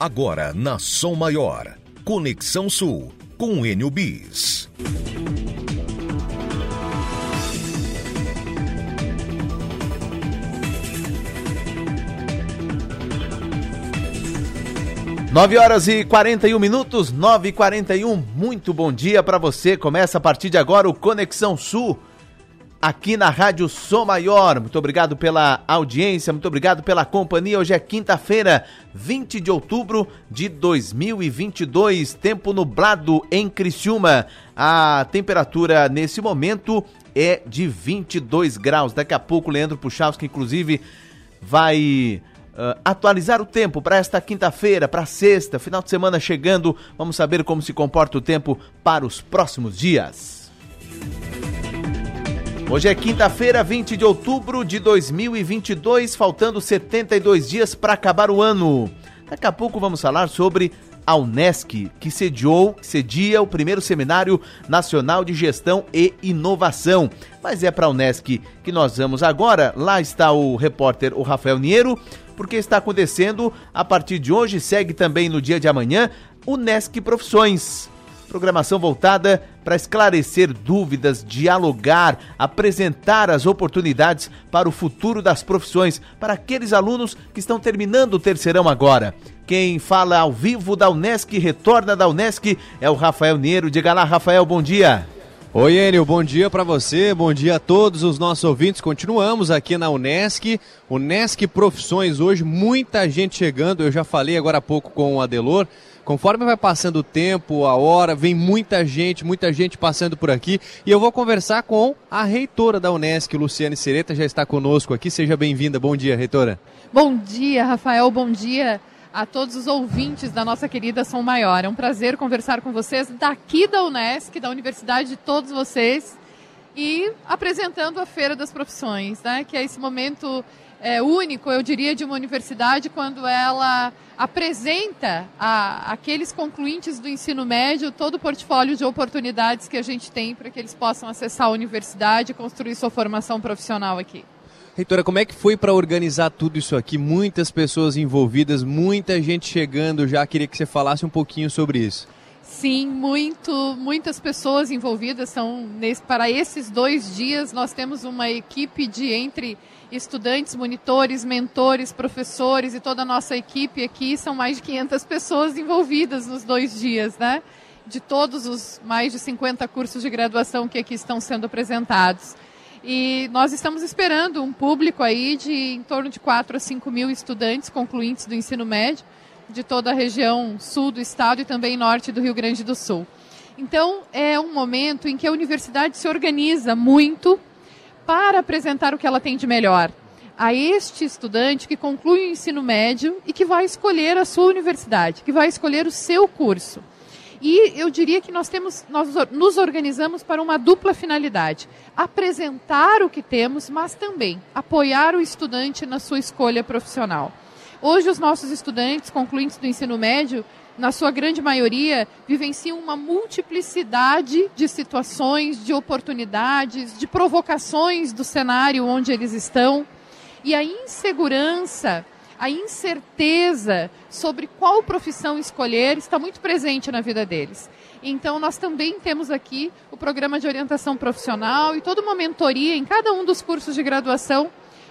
Agora na Som Maior. Conexão Sul com Enio Bis. Nove horas e 41 minutos, nove e 41. Muito bom dia para você. Começa a partir de agora o Conexão Sul aqui na Rádio Som Maior. Muito obrigado pela audiência, muito obrigado pela companhia. Hoje é quinta-feira, 20 de outubro de 2022, tempo nublado em Criciúma. A temperatura nesse momento é de 22 graus. Daqui a pouco, Leandro Puchalski, inclusive, vai Uh, atualizar o tempo para esta quinta-feira, para sexta, final de semana chegando. Vamos saber como se comporta o tempo para os próximos dias. Hoje é quinta-feira, 20 de outubro de 2022, faltando 72 dias para acabar o ano. Daqui a pouco vamos falar sobre a Unesc, que sediou, cedia o primeiro Seminário Nacional de Gestão e Inovação. Mas é para a Unesc que nós vamos agora. Lá está o repórter o Rafael Niero porque está acontecendo a partir de hoje, segue também no dia de amanhã, o NESC Profissões. Programação voltada para esclarecer dúvidas, dialogar, apresentar as oportunidades para o futuro das profissões para aqueles alunos que estão terminando o terceirão agora. Quem fala ao vivo da Unesc, retorna da Unesc, é o Rafael Neiro. Diga lá, Rafael, bom dia. Oi, Enio, bom dia para você, bom dia a todos os nossos ouvintes. Continuamos aqui na Unesc, Unesc Profissões hoje, muita gente chegando. Eu já falei agora há pouco com o Adelor. Conforme vai passando o tempo, a hora, vem muita gente, muita gente passando por aqui. E eu vou conversar com a reitora da Unesc, Luciane Sereta, já está conosco aqui. Seja bem-vinda. Bom dia, reitora. Bom dia, Rafael. Bom dia a todos os ouvintes da nossa querida Som Maior. É um prazer conversar com vocês daqui da Unesc, da Universidade de todos vocês, e apresentando a Feira das Profissões, né, que é esse momento é, único, eu diria, de uma universidade quando ela apresenta a, aqueles concluintes do ensino médio todo o portfólio de oportunidades que a gente tem para que eles possam acessar a universidade e construir sua formação profissional aqui. Reitora, como é que foi para organizar tudo isso aqui? Muitas pessoas envolvidas, muita gente chegando já. Queria que você falasse um pouquinho sobre isso. Sim, muito, muitas pessoas envolvidas são nesse, para esses dois dias. Nós temos uma equipe de entre estudantes, monitores, mentores, professores e toda a nossa equipe aqui. São mais de 500 pessoas envolvidas nos dois dias, né? De todos os mais de 50 cursos de graduação que aqui estão sendo apresentados. E nós estamos esperando um público aí de em torno de 4 a 5 mil estudantes concluintes do ensino médio de toda a região sul do estado e também norte do Rio Grande do Sul. Então, é um momento em que a universidade se organiza muito para apresentar o que ela tem de melhor a este estudante que conclui o ensino médio e que vai escolher a sua universidade, que vai escolher o seu curso. E eu diria que nós temos, nós nos organizamos para uma dupla finalidade: apresentar o que temos, mas também apoiar o estudante na sua escolha profissional. Hoje os nossos estudantes concluintes do ensino médio, na sua grande maioria, vivenciam uma multiplicidade de situações, de oportunidades, de provocações do cenário onde eles estão. E a insegurança a incerteza sobre qual profissão escolher está muito presente na vida deles. Então, nós também temos aqui o programa de orientação profissional e toda uma mentoria em cada um dos cursos de graduação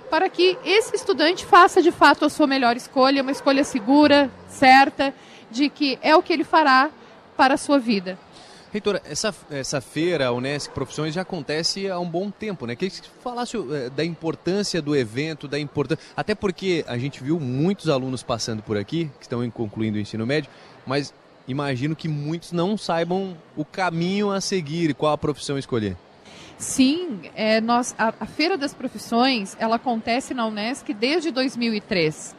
para que esse estudante faça de fato a sua melhor escolha, uma escolha segura, certa, de que é o que ele fará para a sua vida. Reitora, essa, essa feira, Unesc Profissões, já acontece há um bom tempo, né? Queria que você falasse eh, da importância do evento, da importância. Até porque a gente viu muitos alunos passando por aqui, que estão concluindo o ensino médio, mas imagino que muitos não saibam o caminho a seguir, qual a profissão escolher. Sim, é, nós, a, a Feira das Profissões ela acontece na Unesc desde 2003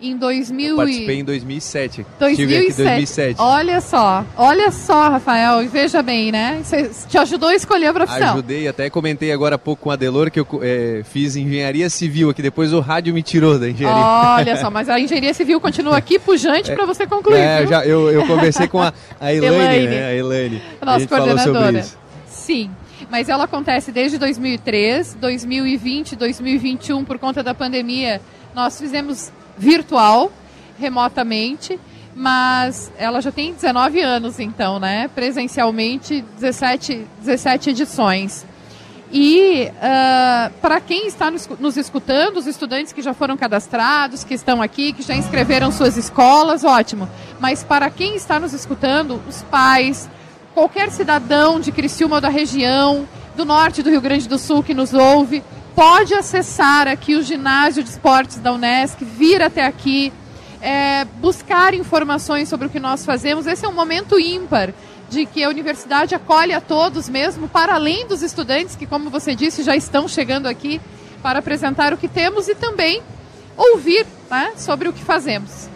em 2000 Eu participei em 2007. 2007. Estive aqui em 2007. Olha só, olha só, Rafael, e veja bem, né? Você te ajudou a escolher a profissão. Ajudei, até comentei agora há pouco com a Delor que eu é, fiz engenharia civil aqui, depois o rádio me tirou da engenharia. Olha só, mas a engenharia civil continua aqui pujante é, para você concluir. É, já, eu, eu conversei com a, a Elaine, Elaine, né? A Elaine. Nossa a coordenadora. Sim mas ela acontece desde 2003, 2020, 2021, por conta da pandemia, nós fizemos virtual, remotamente. mas ela já tem 19 anos, então, né? Presencialmente, 17, 17 edições. E uh, para quem está nos, nos, escutando, os estudantes que já foram cadastrados, que estão aqui, que já inscreveram suas escolas, ótimo. Mas para quem está nos escutando, os pais, qualquer cidadão de Criciúma ou da região, do norte do Rio Grande do Sul que nos ouve, pode acessar aqui o ginásio de esportes da Unesc, vir até aqui, é, buscar informações sobre o que nós fazemos. Esse é um momento ímpar de que a universidade acolhe a todos mesmo, para além dos estudantes que, como você disse, já estão chegando aqui para apresentar o que temos e também ouvir né, sobre o que fazemos.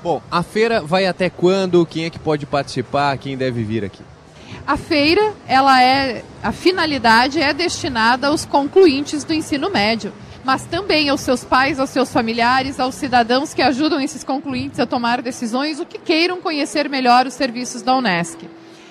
Bom, a feira vai até quando? Quem é que pode participar? Quem deve vir aqui? A feira, ela é a finalidade é destinada aos concluintes do ensino médio, mas também aos seus pais, aos seus familiares, aos cidadãos que ajudam esses concluintes a tomar decisões, o que queiram conhecer melhor os serviços da UNESCO.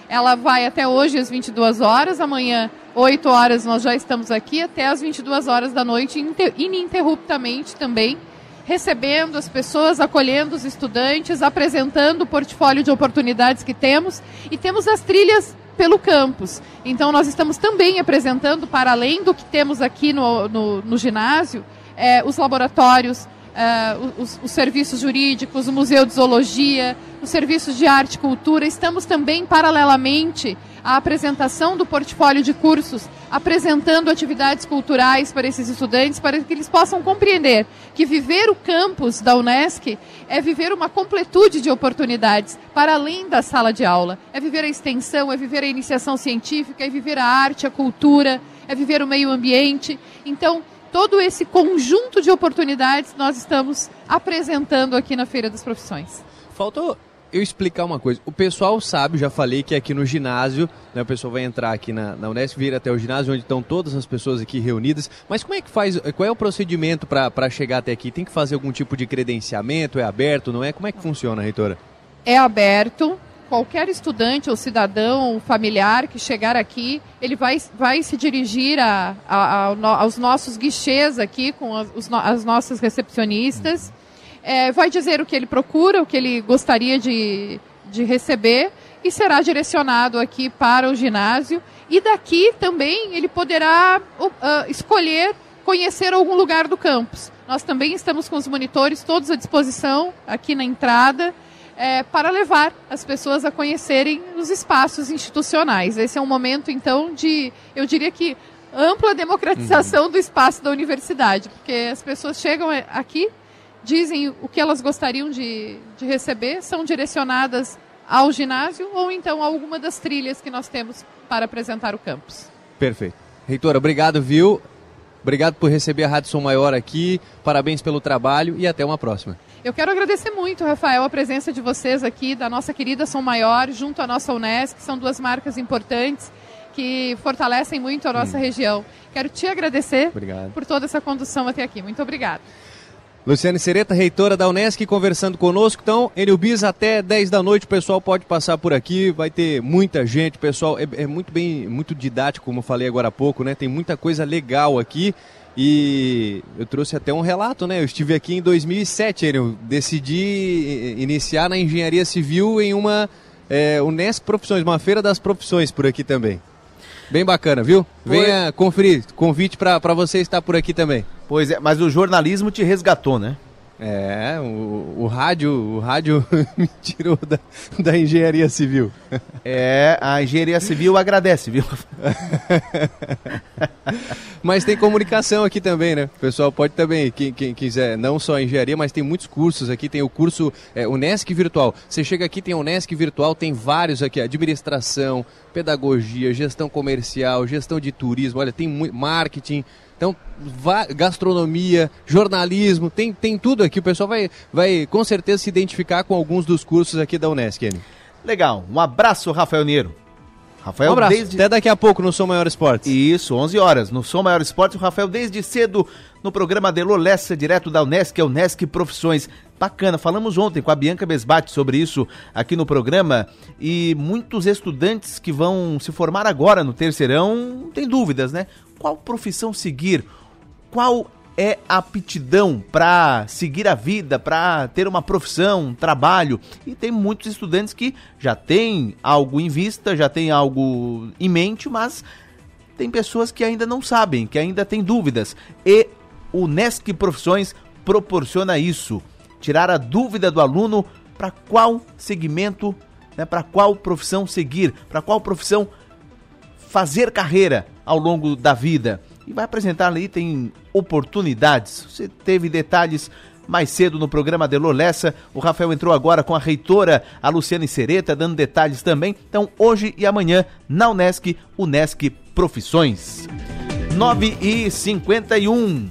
Ela vai até hoje às 22 horas, amanhã 8 horas nós já estamos aqui, até às 22 horas da noite, ininterruptamente também, recebendo as pessoas, acolhendo os estudantes, apresentando o portfólio de oportunidades que temos e temos as trilhas pelo campus. Então nós estamos também apresentando, para além do que temos aqui no, no, no ginásio, é, os laboratórios, uh, os, os, serviços jurídicos, o Museu de Zoologia, os serviços de arte e cultura. Estamos também, paralelamente à apresentação do portfólio de cursos, apresentando atividades culturais para esses estudantes, para que eles possam compreender que viver o campus da Unesc é viver uma completude de oportunidades para além da sala de aula. É viver a extensão, é viver a iniciação científica, é viver a arte, a cultura, é viver o meio ambiente. Então, todo esse conjunto de oportunidades nós estamos apresentando aqui na Feira das Profissões. Faltou eu explicar uma coisa. O pessoal sabe, já falei que aqui no ginásio, né, o pessoal vai entrar aqui na, na Unesp, vir até o ginásio, onde estão todas as pessoas aqui reunidas. Mas como é que faz, qual é o procedimento para chegar até aqui? Tem que fazer algum tipo de credenciamento? É aberto, não é? Como é que funciona, reitora? É aberto, qualquer estudante ou cidadão familiar que chegar aqui, ele vai, vai se dirigir a, a, a, aos nossos guichês aqui com as, as nossas recepcionistas, é, vai dizer o que ele procura, o que ele gostaria de, de receber e será direcionado aqui para o ginásio. E daqui também ele poderá uh, escolher conhecer algum lugar do campus. Nós também estamos com os monitores todos à disposição aqui na entrada é, para levar as pessoas a conhecerem os espaços institucionais. Esse é um momento, então, de, eu diria que, ampla democratização uhum. do espaço da universidade, porque as pessoas chegam aqui, dizem o que elas gostariam de, de receber, são direcionadas ao ginásio ou então a alguma das trilhas que nós temos para apresentar o campus. Perfeito. Reitora, obrigado, viu? Obrigado por receber a Rádio Som Maior aqui. Parabéns pelo trabalho e até uma próxima. Eu quero agradecer muito, Rafael, a presença de vocês aqui, da nossa querida Som Maior, junto à nossa Unesco, que são duas marcas importantes que fortalecem muito a nossa hum. região. Quero te agradecer obrigado. por toda essa condução até aqui. Muito obrigado. Luciane Sereta, reitora da Unesc, conversando conosco. Então, Enilbis, até 10 da noite o pessoal pode passar por aqui, vai ter muita gente, pessoal é, é muito bem, muito didático, como eu falei agora há pouco, né? Tem muita coisa legal aqui. E eu trouxe até um relato, né? Eu estive aqui em 2007, eu decidi iniciar na engenharia civil em uma é, Unesp Profissões, uma feira das profissões por aqui também. Bem bacana, viu? Venha conferir. Convite para você estar por aqui também. Pois é, mas o jornalismo te resgatou, né? É, o, o rádio, o rádio me tirou da, da engenharia civil. É, a engenharia civil agradece, viu? mas tem comunicação aqui também, né? O pessoal pode também, quem, quem quiser, não só engenharia, mas tem muitos cursos aqui. Tem o curso é, Unesc Virtual. Você chega aqui, tem Unesc Virtual, tem vários aqui: administração, pedagogia, gestão comercial, gestão de turismo. Olha, tem muito marketing então, gastronomia, jornalismo, tem, tem tudo aqui. O pessoal vai, vai com certeza se identificar com alguns dos cursos aqui da Unesc. Legal. Um abraço, Rafael Niero. Rafael, um abraço. Desde... Até daqui a pouco no Som Maior Esportes. Isso, 11 horas. No Som Maior Esportes, o Rafael desde cedo no programa Delor Lessa, direto da Unesc, é Unesc Profissões. Bacana, falamos ontem com a Bianca Besbate sobre isso aqui no programa e muitos estudantes que vão se formar agora no terceirão têm dúvidas, né? qual profissão seguir, qual é aptidão para seguir a vida, para ter uma profissão, um trabalho. E tem muitos estudantes que já têm algo em vista, já têm algo em mente, mas tem pessoas que ainda não sabem, que ainda têm dúvidas. E o NESC Profissões proporciona isso, tirar a dúvida do aluno para qual segmento, né, para qual profissão seguir, para qual profissão fazer carreira ao longo da vida e vai apresentar ali, tem oportunidades. Você teve detalhes mais cedo no programa Delor Lessa. O Rafael entrou agora com a reitora, a Luciane Sereta, dando detalhes também. Então, hoje e amanhã, na Unesc, Unesc Profissões. 9 e 51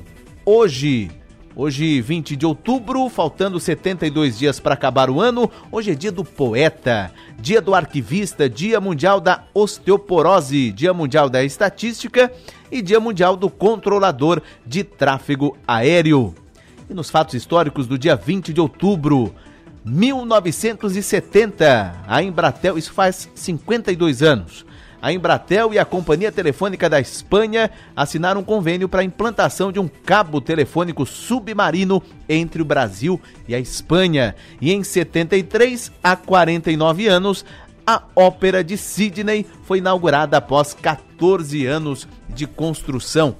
Hoje, Hoje, 20 de outubro, faltando 72 dias para acabar o ano, hoje é dia do poeta, dia do arquivista, dia mundial da osteoporose, dia mundial da estatística e dia mundial do controlador de tráfego aéreo. E nos fatos históricos do dia 20 de outubro, 1970, a Embratel, isso faz 52 anos, a Embratel e a Companhia Telefônica da Espanha assinaram um convênio para a implantação de um cabo telefônico submarino entre o Brasil e a Espanha. E em 73, há 49 anos, a Ópera de Sydney foi inaugurada após 14 anos de construção.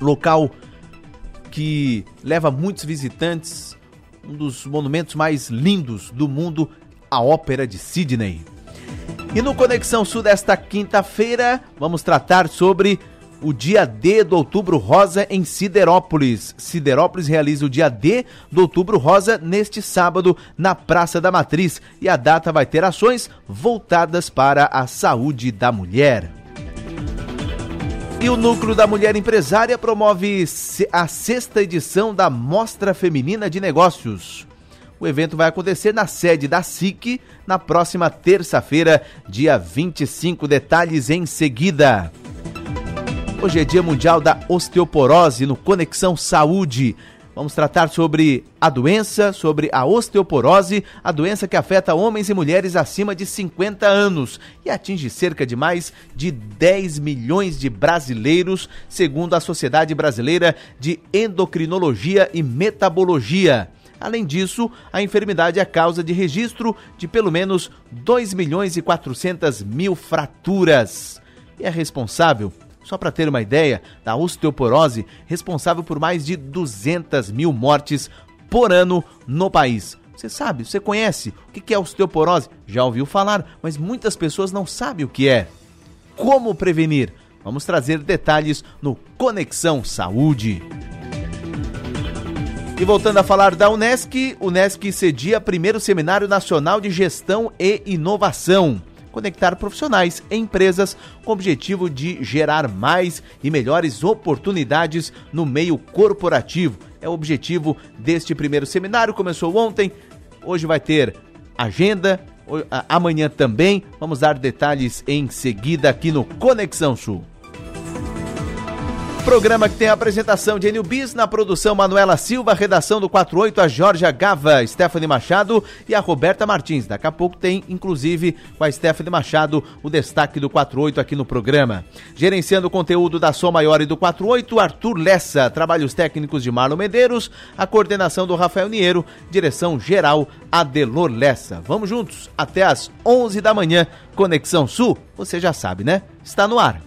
Local que leva muitos visitantes, um dos monumentos mais lindos do mundo, a Ópera de Sydney. E no Conexão Sul desta quinta-feira, vamos tratar sobre o dia D do Outubro Rosa em Siderópolis. Siderópolis realiza o dia D do Outubro Rosa neste sábado na Praça da Matriz e a data vai ter ações voltadas para a saúde da mulher. E o Núcleo da Mulher Empresária promove a sexta edição da Mostra Feminina de Negócios. O evento vai acontecer na sede da SIC na próxima terça-feira, dia 25. Detalhes em seguida. Hoje é Dia Mundial da Osteoporose no Conexão Saúde. Vamos tratar sobre a doença, sobre a osteoporose, a doença que afeta homens e mulheres acima de 50 anos e atinge cerca de mais de 10 milhões de brasileiros, segundo a Sociedade Brasileira de Endocrinologia e Metabologia. Além disso, a enfermidade é causa de registro de pelo menos 2 milhões e 400 mil fraturas. E é responsável, só para ter uma ideia, da osteoporose, responsável por mais de 200 mil mortes por ano no país. Você sabe, você conhece o que é osteoporose? Já ouviu falar, mas muitas pessoas não sabem o que é. Como prevenir? Vamos trazer detalhes no Conexão Saúde. E voltando a falar da Unesc, Unesc cedia primeiro Seminário Nacional de Gestão e Inovação. Conectar profissionais e empresas com o objetivo de gerar mais e melhores oportunidades no meio corporativo. É o objetivo deste primeiro seminário. Começou ontem, hoje vai ter agenda, amanhã também. Vamos dar detalhes em seguida aqui no Conexão Sul. Programa que tem a apresentação de Enio Bis, na produção Manuela Silva, redação do 48, a Jorge Gava, Stephanie Machado e a Roberta Martins. Daqui a pouco tem, inclusive, com a Stephanie Machado, o destaque do 48 aqui no programa. Gerenciando o conteúdo da Som Maior e do 48, Arthur Lessa, trabalhos técnicos de Marlon Medeiros, a coordenação do Rafael Niero, direção geral Adelor Lessa. Vamos juntos até às 11 da manhã. Conexão Sul, você já sabe, né? Está no ar.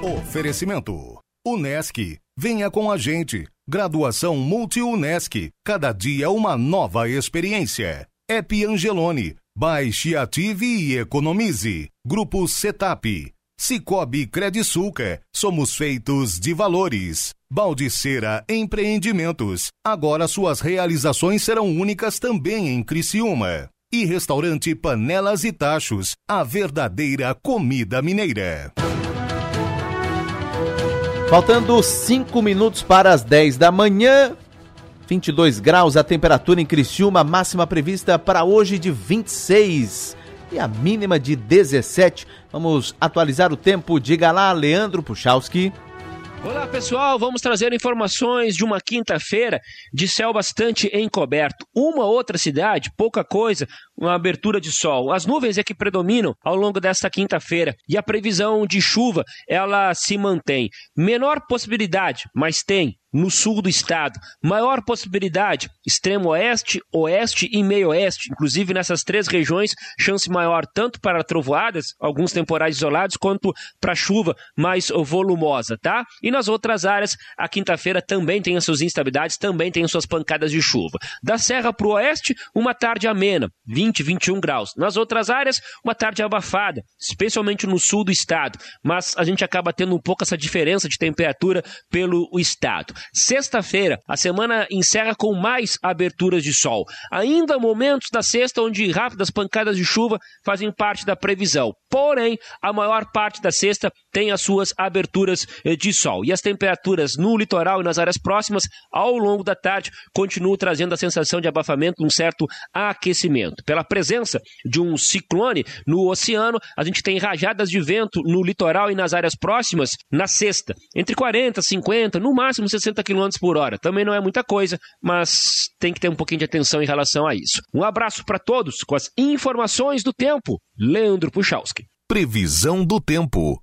Oferecimento Unesc. Venha com a gente. Graduação Multi-Unesc. Cada dia uma nova experiência. App Angelone. Baixe, ative e economize. Grupo Setap. Cicobi Credisulca. Somos feitos de valores. Baldiceira Empreendimentos. Agora suas realizações serão únicas também em Criciúma. E restaurante Panelas e Tachos. A verdadeira comida mineira. Faltando 5 minutos para as 10 da manhã, 22 graus a temperatura em Criciúma, máxima prevista para hoje de 26 e a mínima de 17. Vamos atualizar o tempo. Diga lá, Leandro Puchalski. Olá pessoal, vamos trazer informações de uma quinta-feira de céu bastante encoberto. Uma outra cidade, pouca coisa, uma abertura de sol. As nuvens é que predominam ao longo desta quinta-feira e a previsão de chuva ela se mantém. Menor possibilidade, mas tem no sul do estado. Maior possibilidade, extremo oeste, oeste e meio oeste. Inclusive nessas três regiões, chance maior tanto para trovoadas, alguns temporais isolados, quanto para chuva mais volumosa, tá? E nas outras áreas, a quinta-feira também tem as suas instabilidades, também tem as suas pancadas de chuva. Da serra para o oeste, uma tarde amena, 20, 21 graus. Nas outras áreas, uma tarde abafada, especialmente no sul do estado. Mas a gente acaba tendo um pouco essa diferença de temperatura pelo estado. Sexta-feira, a semana encerra com mais aberturas de sol. Ainda momentos da sexta onde rápidas pancadas de chuva fazem parte da previsão. Porém, a maior parte da sexta tem as suas aberturas eh, de sol. E as temperaturas no litoral e nas áreas próximas, ao longo da tarde, continuam trazendo a sensação de abafamento, um certo aquecimento. Pela presença de um ciclone no oceano, a gente tem rajadas de vento no litoral e nas áreas próximas na sexta, entre 40, 50, no máximo 60 km por hora. Também não é muita coisa, mas tem que ter um pouquinho de atenção em relação a isso. Um abraço para todos com as informações do tempo. Leandro Puchalski. Previsão do tempo.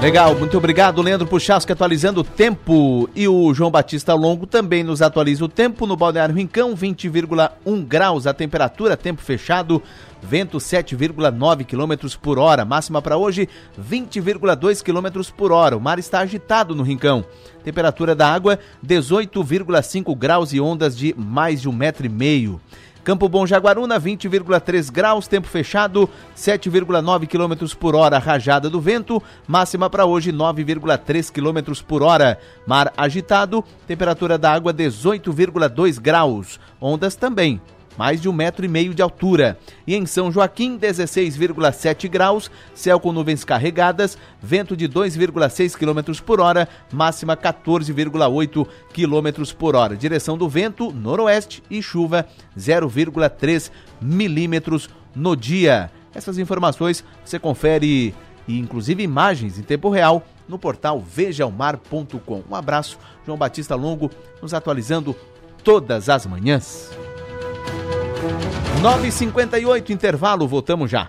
Legal, muito obrigado, Leandro Puchasco, atualizando o tempo. E o João Batista Longo também nos atualiza o tempo no Balneário Rincão, 20,1 graus a temperatura, tempo fechado, vento 7,9 km por hora. Máxima para hoje, 20,2 km por hora. O mar está agitado no Rincão. Temperatura da água, 18,5 graus e ondas de mais de um metro e meio. Campo Bom Jaguaruna, 20,3 graus, tempo fechado, 7,9 km por hora, rajada do vento, máxima para hoje 9,3 km por hora. Mar agitado, temperatura da água 18,2 graus, ondas também mais de um metro e meio de altura. E em São Joaquim, 16,7 graus, céu com nuvens carregadas, vento de 2,6 km por hora, máxima 14,8 km por hora. Direção do vento, noroeste e chuva 0,3 milímetros no dia. Essas informações você confere e inclusive imagens em tempo real no portal vejaomar.com. Um abraço, João Batista Longo, nos atualizando todas as manhãs. 9h58, intervalo, voltamos já.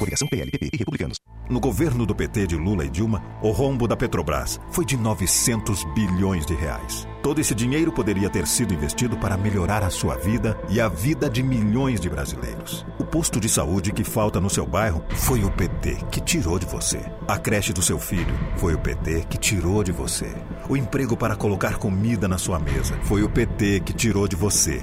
Coligação PLPP e Republicanos. No governo do PT de Lula e Dilma, o rombo da Petrobras foi de 900 bilhões de reais. Todo esse dinheiro poderia ter sido investido para melhorar a sua vida e a vida de milhões de brasileiros. O posto de saúde que falta no seu bairro foi o PT que tirou de você. A creche do seu filho foi o PT que tirou de você. O emprego para colocar comida na sua mesa foi o PT que tirou de você.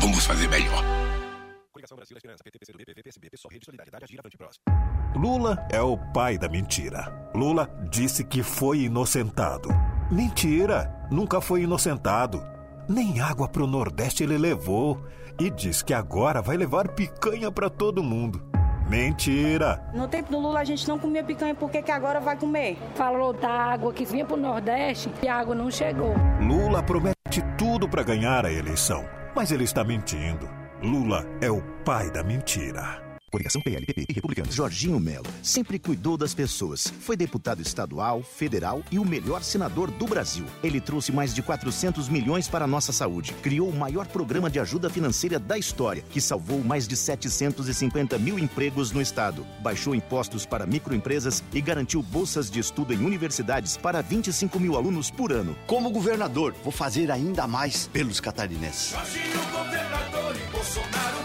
vamos fazer melhor. Lula é o pai da mentira. Lula disse que foi inocentado. Mentira! Nunca foi inocentado. Nem água pro Nordeste ele levou. E diz que agora vai levar picanha para todo mundo. Mentira! No tempo do Lula a gente não comia picanha, por que, que agora vai comer? Falou da água que vinha pro Nordeste e a água não chegou. Lula promete tudo para ganhar a eleição, mas ele está mentindo. Lula é o pai da mentira. Coligação PLPP e Republicanos. Jorginho Melo sempre cuidou das pessoas. Foi deputado estadual, federal e o melhor senador do Brasil. Ele trouxe mais de 400 milhões para a nossa saúde. Criou o maior programa de ajuda financeira da história, que salvou mais de 750 mil empregos no estado. Baixou impostos para microempresas e garantiu bolsas de estudo em universidades para 25 mil alunos por ano. Como governador, vou fazer ainda mais pelos catarinenses. Jorginho, governador e Bolsonaro.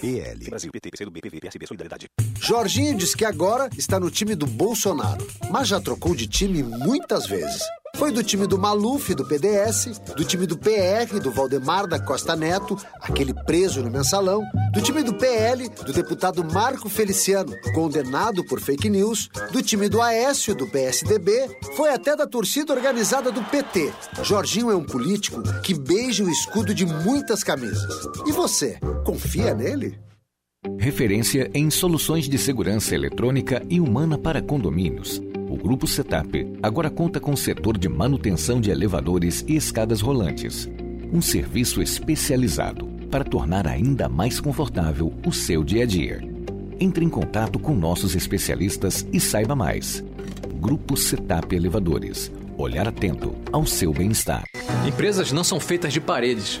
PL. Brasil, PT, PCdoB, PV, PSB, Solidariedade. Jorginho diz que agora está no time do Bolsonaro, mas já trocou de time muitas vezes. Foi do time do Maluf, do PDS, do time do PR, do Valdemar da Costa Neto, aquele preso no mensalão, do time do PL, do deputado Marco Feliciano, condenado por fake news, do time do Aécio, do PSDB, foi até da torcida organizada do PT. Jorginho é um político que beija o escudo de muitas camisas. E você, confia nele? Referência em soluções de segurança eletrônica e humana para condomínios. O Grupo Setup agora conta com o setor de manutenção de elevadores e escadas rolantes. Um serviço especializado para tornar ainda mais confortável o seu dia a dia. Entre em contato com nossos especialistas e saiba mais. Grupo Setup Elevadores. Olhar atento ao seu bem-estar. Empresas não são feitas de paredes,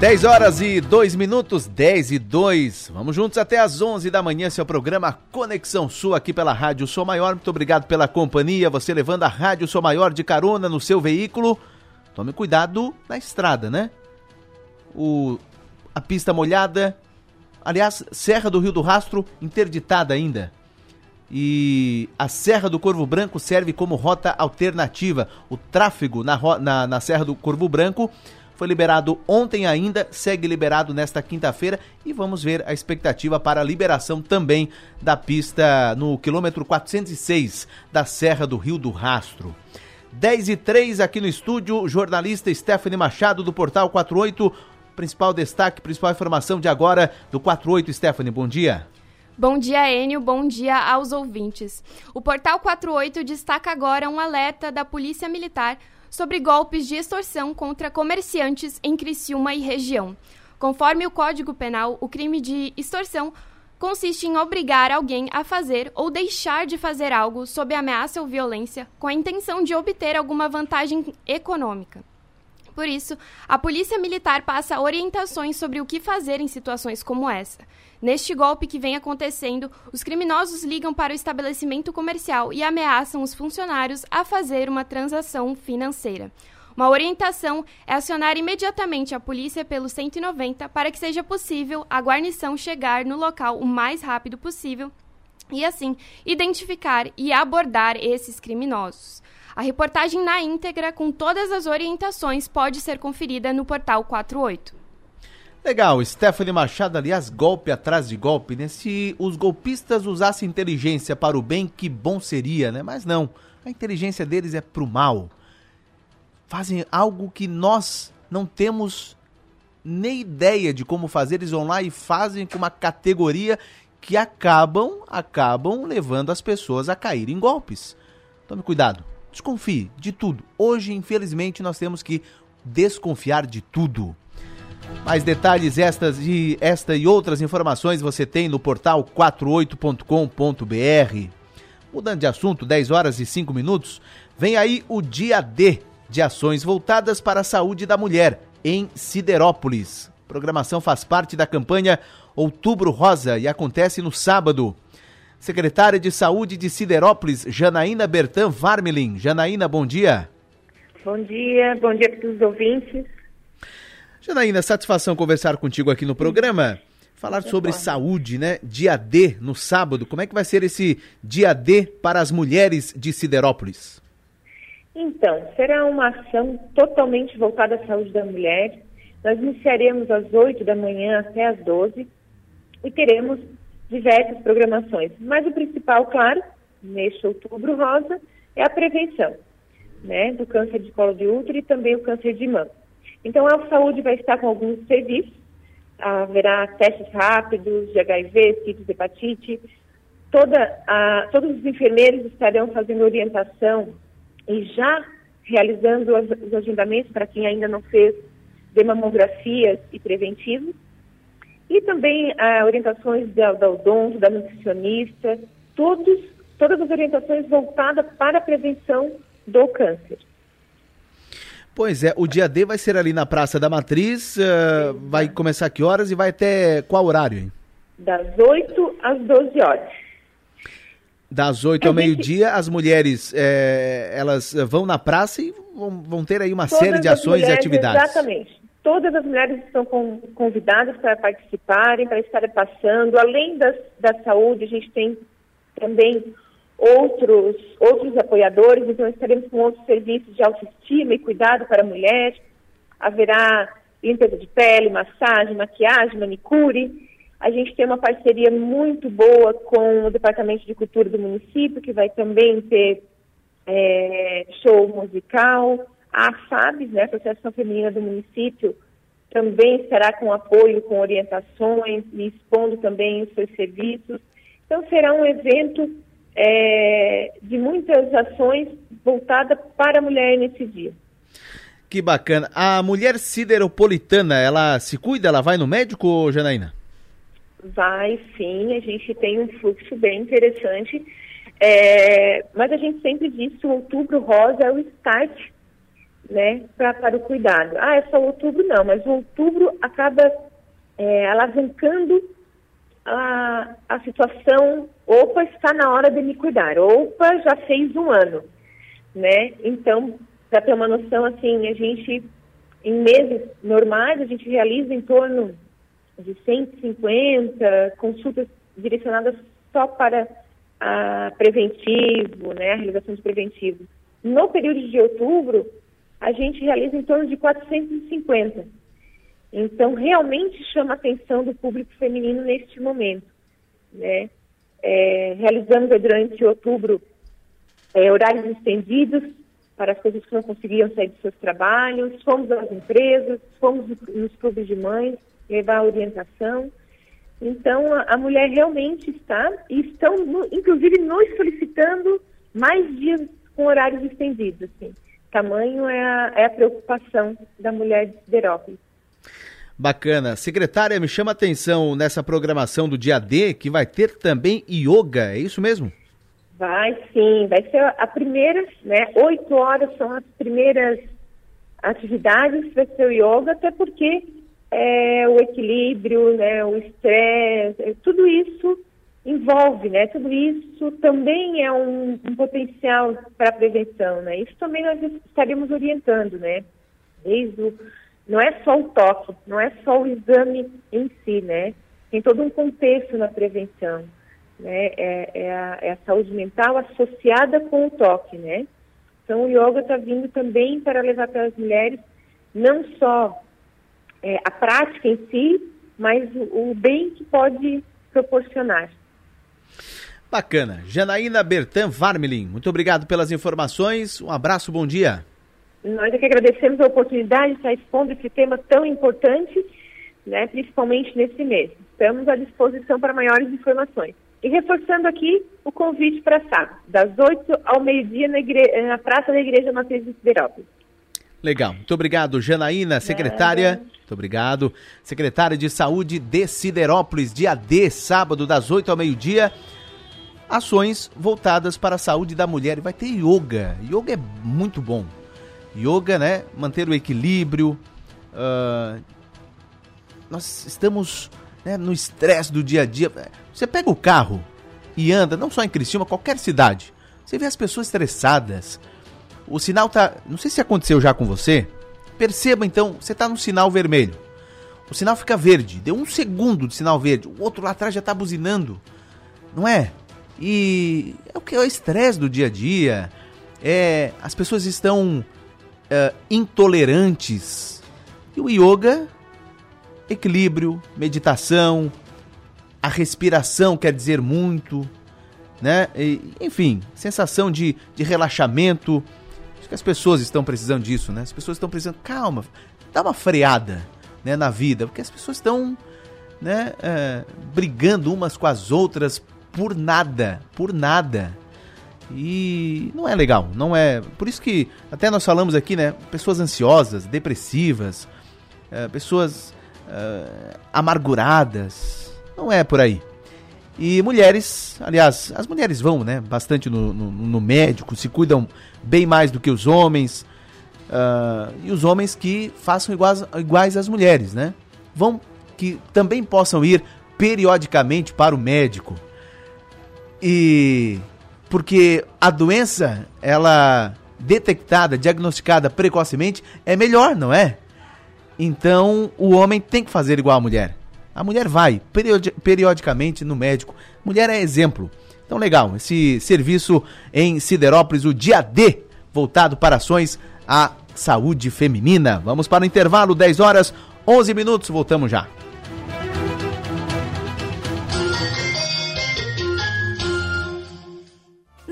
10 horas e 2 minutos, 10 e 2. Vamos juntos até às 11 da manhã, seu programa Conexão Sul aqui pela Rádio Sou Maior. Muito obrigado pela companhia, você levando a Rádio Sou Maior de carona no seu veículo. Tome cuidado na estrada, né? O, a pista molhada, aliás, Serra do Rio do Rastro interditada ainda. E a Serra do Corvo Branco serve como rota alternativa. O tráfego na, na, na Serra do Corvo Branco foi liberado ontem ainda, segue liberado nesta quinta-feira e vamos ver a expectativa para a liberação também da pista no quilômetro 406 da Serra do Rio do Rastro. 10 e 3 aqui no estúdio, jornalista Stephanie Machado do Portal 48. Principal destaque, principal informação de agora do 48, Stephanie, bom dia. Bom dia, Enio. Bom dia aos ouvintes. O Portal 48 destaca agora um alerta da Polícia Militar sobre golpes de extorsão contra comerciantes em Criciúma e região. Conforme o Código Penal, o crime de extorsão consiste em obrigar alguém a fazer ou deixar de fazer algo sob ameaça ou violência com a intenção de obter alguma vantagem econômica. Por isso, a Polícia Militar passa orientações sobre o que fazer em situações como essa. Neste golpe que vem acontecendo, os criminosos ligam para o estabelecimento comercial e ameaçam os funcionários a fazer uma transação financeira. Uma orientação é acionar imediatamente a polícia pelo 190 para que seja possível a guarnição chegar no local o mais rápido possível e, assim, identificar e abordar esses criminosos. A reportagem na íntegra, com todas as orientações, pode ser conferida no portal 48. Legal, Stephanie Machado, aliás, golpe atrás de golpe, né? Se os golpistas usassem inteligência para o bem, que bom seria, né? Mas não, a inteligência deles é pro mal. Fazem algo que nós não temos nem ideia de como fazer, eles vão lá e fazem com uma categoria que acabam, acabam levando as pessoas a caírem em golpes. Tome cuidado, desconfie de tudo. Hoje, infelizmente, nós temos que desconfiar de tudo. Mais detalhes estas e esta e outras informações você tem no portal 48.com.br. Mudando de assunto, 10 horas e 5 minutos, vem aí o dia D de ações voltadas para a saúde da mulher em Siderópolis. A programação faz parte da campanha Outubro Rosa e acontece no sábado. Secretária de Saúde de Siderópolis, Janaína Bertan Varmelin. Janaína, bom dia. Bom dia, bom dia para os ouvintes. Janaína, satisfação conversar contigo aqui no programa. Falar sobre saúde, né? Dia D no sábado. Como é que vai ser esse dia D para as mulheres de Siderópolis? Então, será uma ação totalmente voltada à saúde da mulher. Nós iniciaremos às 8 da manhã até às 12 e teremos diversas programações. Mas o principal, claro, neste outubro rosa, é a prevenção né, do câncer de colo de útero e também o câncer de mama. Então, a saúde vai estar com alguns serviços, haverá testes rápidos de HIV, sífilis, hepatite. Toda a, todos os enfermeiros estarão fazendo orientação e já realizando os agendamentos para quem ainda não fez de mamografias e preventivos. E também ah, orientações da, da odonto, da nutricionista, todos, todas as orientações voltadas para a prevenção do câncer. Pois é, o dia D vai ser ali na Praça da Matriz, uh, vai começar que horas e vai até qual horário? Hein? Das 8 às 12 horas. Das 8 ao meio-dia, as mulheres é, elas vão na praça e vão, vão ter aí uma Todas série de ações mulheres, e atividades. Exatamente. Todas as mulheres estão convidadas para participarem, para estarem passando. Além das, da saúde, a gente tem também outros, outros apoiadores, então estaremos com outros serviços de autoestima e cuidado para a mulher. Haverá limpeza de pele, massagem, maquiagem, manicure. A gente tem uma parceria muito boa com o Departamento de Cultura do município, que vai também ter é, show musical. A AFAB, né, Associação Feminina do Município, também estará com apoio, com orientações e expondo também os seus serviços. Então, será um evento é, de muitas ações voltadas para a mulher nesse dia. Que bacana. A mulher sideropolitana, ela se cuida? Ela vai no médico, Janaína? Vai, sim. A gente tem um fluxo bem interessante. É, mas a gente sempre diz que o outubro rosa é o start né, pra, para o cuidado. Ah, é só outubro? Não, mas o outubro acaba é, alavancando a, a situação, opa, está na hora de me cuidar, opa, já fez um ano, né? Então, para ter uma noção, assim, a gente, em meses normais, a gente realiza em torno de 150 consultas direcionadas só para a preventivo, né, a realização de preventivo. No período de outubro, a gente realiza em torno de 450 então, realmente chama a atenção do público feminino neste momento. Né? É, realizamos durante outubro é, horários estendidos para as pessoas que não conseguiam sair dos seus trabalhos, fomos às empresas, fomos nos clubes de mães, levar orientação. Então, a, a mulher realmente está, e estão, no, inclusive, nos solicitando mais dias com horários estendidos. Assim. Tamanho é a, é a preocupação da mulher de Siderópolis. Bacana. Secretária, me chama a atenção nessa programação do dia D que vai ter também yoga, é isso mesmo? Vai sim, vai ser a primeira, né? Oito horas são as primeiras atividades, vai ser o yoga, até porque é, o equilíbrio, né, o estresse, é, tudo isso envolve, né? Tudo isso também é um, um potencial para prevenção, né? Isso também nós estaremos orientando, né? Desde o não é só o toque, não é só o exame em si, né? Tem todo um contexto na prevenção, né? É, é, a, é a, saúde mental associada com o toque, né? Então o yoga está vindo também para levar para as mulheres não só é, a prática em si, mas o, o bem que pode proporcionar. Bacana. Janaína Bertan Varmelin, muito obrigado pelas informações. Um abraço, bom dia. Nós é que agradecemos a oportunidade de estar expondo esse tema tão importante, né, principalmente nesse mês. Estamos à disposição para maiores informações. E reforçando aqui o convite para sábado, das 8 ao meio-dia na, igre... na Praça da Igreja Matriz de Siderópolis. Legal. Muito obrigado, Janaína, secretária. Nada. Muito obrigado. Secretária de Saúde de Siderópolis, dia D, sábado, das 8 ao meio-dia. Ações voltadas para a saúde da mulher. E vai ter yoga. Yoga é muito bom. Yoga, né? Manter o equilíbrio. Uh, nós estamos né, no estresse do dia a dia. Você pega o carro e anda, não só em Criciúma, qualquer cidade. Você vê as pessoas estressadas. O sinal tá. Não sei se aconteceu já com você. Perceba então, você tá no sinal vermelho. O sinal fica verde. Deu um segundo de sinal verde. O outro lá atrás já tá buzinando. Não é? E é o que é o estresse do dia a dia. É, as pessoas estão é, intolerantes. E o yoga, equilíbrio, meditação, a respiração quer dizer muito, né? E, enfim, sensação de, de relaxamento. Acho que as pessoas estão precisando disso, né? As pessoas estão precisando, calma, dá uma freada né, na vida, porque as pessoas estão né, é, brigando umas com as outras por nada, por nada. E não é legal, não é. Por isso que até nós falamos aqui, né? Pessoas ansiosas, depressivas, é, pessoas é, amarguradas. Não é por aí. E mulheres, aliás, as mulheres vão, né? Bastante no, no, no médico, se cuidam bem mais do que os homens. Uh, e os homens que façam iguais, iguais às mulheres, né? Vão que também possam ir periodicamente para o médico. E porque a doença, ela detectada, diagnosticada precocemente, é melhor, não é? Então o homem tem que fazer igual a mulher. A mulher vai periodi periodicamente no médico. Mulher é exemplo. Então legal, esse serviço em Siderópolis, o dia D, voltado para ações à saúde feminina. Vamos para o intervalo, 10 horas, 11 minutos, voltamos já.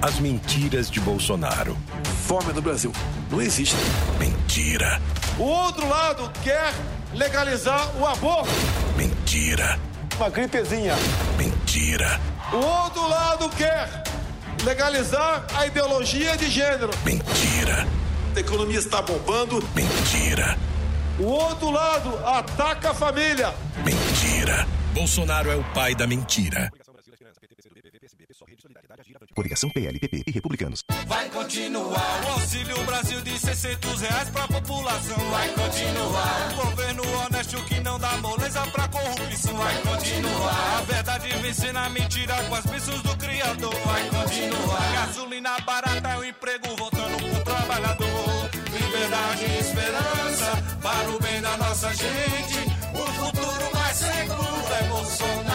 As mentiras de Bolsonaro. Fome no Brasil. Não existe. Mentira. O outro lado quer legalizar o aborto. Mentira. Uma gripezinha. Mentira. O outro lado quer legalizar a ideologia de gênero. Mentira. A economia está bombando. Mentira. O outro lado ataca a família. Mentira. Bolsonaro é o pai da mentira. Coligação PLPP e Republicanos. Vai continuar o Auxílio Brasil de 600 reais pra população. Vai continuar o governo honesto que não dá moleza pra corrupção. Vai continuar a verdade vencer na mentira com as bênçãos do Criador. Vai continuar gasolina barata é o emprego voltando pro trabalhador. Liberdade e esperança para o bem da nossa gente. O futuro mais seguro é Bolsonaro.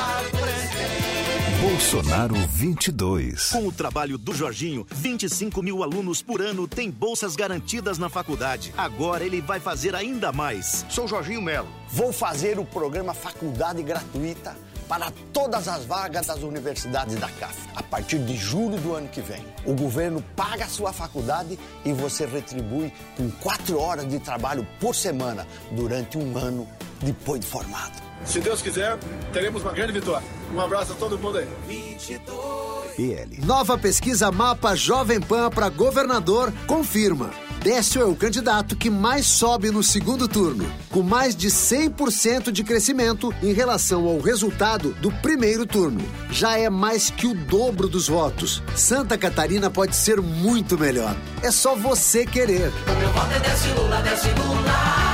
Bolsonaro 22. Com o trabalho do Jorginho, 25 mil alunos por ano têm bolsas garantidas na faculdade. Agora ele vai fazer ainda mais. Sou Jorginho Melo. Vou fazer o programa Faculdade Gratuita para todas as vagas das universidades da CAF. A partir de julho do ano que vem, o governo paga a sua faculdade e você retribui com quatro horas de trabalho por semana durante um ano depois de formado. Se Deus quiser, teremos uma grande vitória. Um abraço a todo mundo aí. 22. PL. Nova pesquisa Mapa Jovem Pan para governador confirma. Décio é o candidato que mais sobe no segundo turno, com mais de 100% de crescimento em relação ao resultado do primeiro turno. Já é mais que o dobro dos votos. Santa Catarina pode ser muito melhor. É só você querer. O meu voto é Décio Lula, Décio Lula.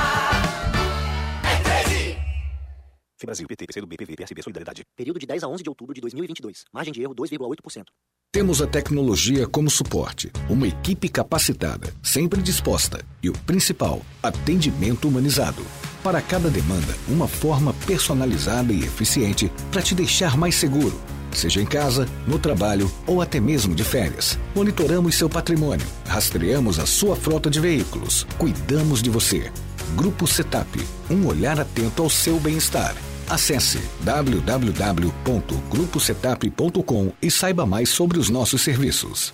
Brasil, PT, PCdoB, PV, PSB, Solidariedade. Período de 10 a 11 de outubro de 2022. Margem de erro 2,8%. Temos a tecnologia como suporte, uma equipe capacitada, sempre disposta e o principal, atendimento humanizado. Para cada demanda, uma forma personalizada e eficiente para te deixar mais seguro. Seja em casa, no trabalho ou até mesmo de férias. Monitoramos seu patrimônio, rastreamos a sua frota de veículos, cuidamos de você. Grupo Setap, um olhar atento ao seu bem-estar. Acesse www.gruposetap.com e saiba mais sobre os nossos serviços.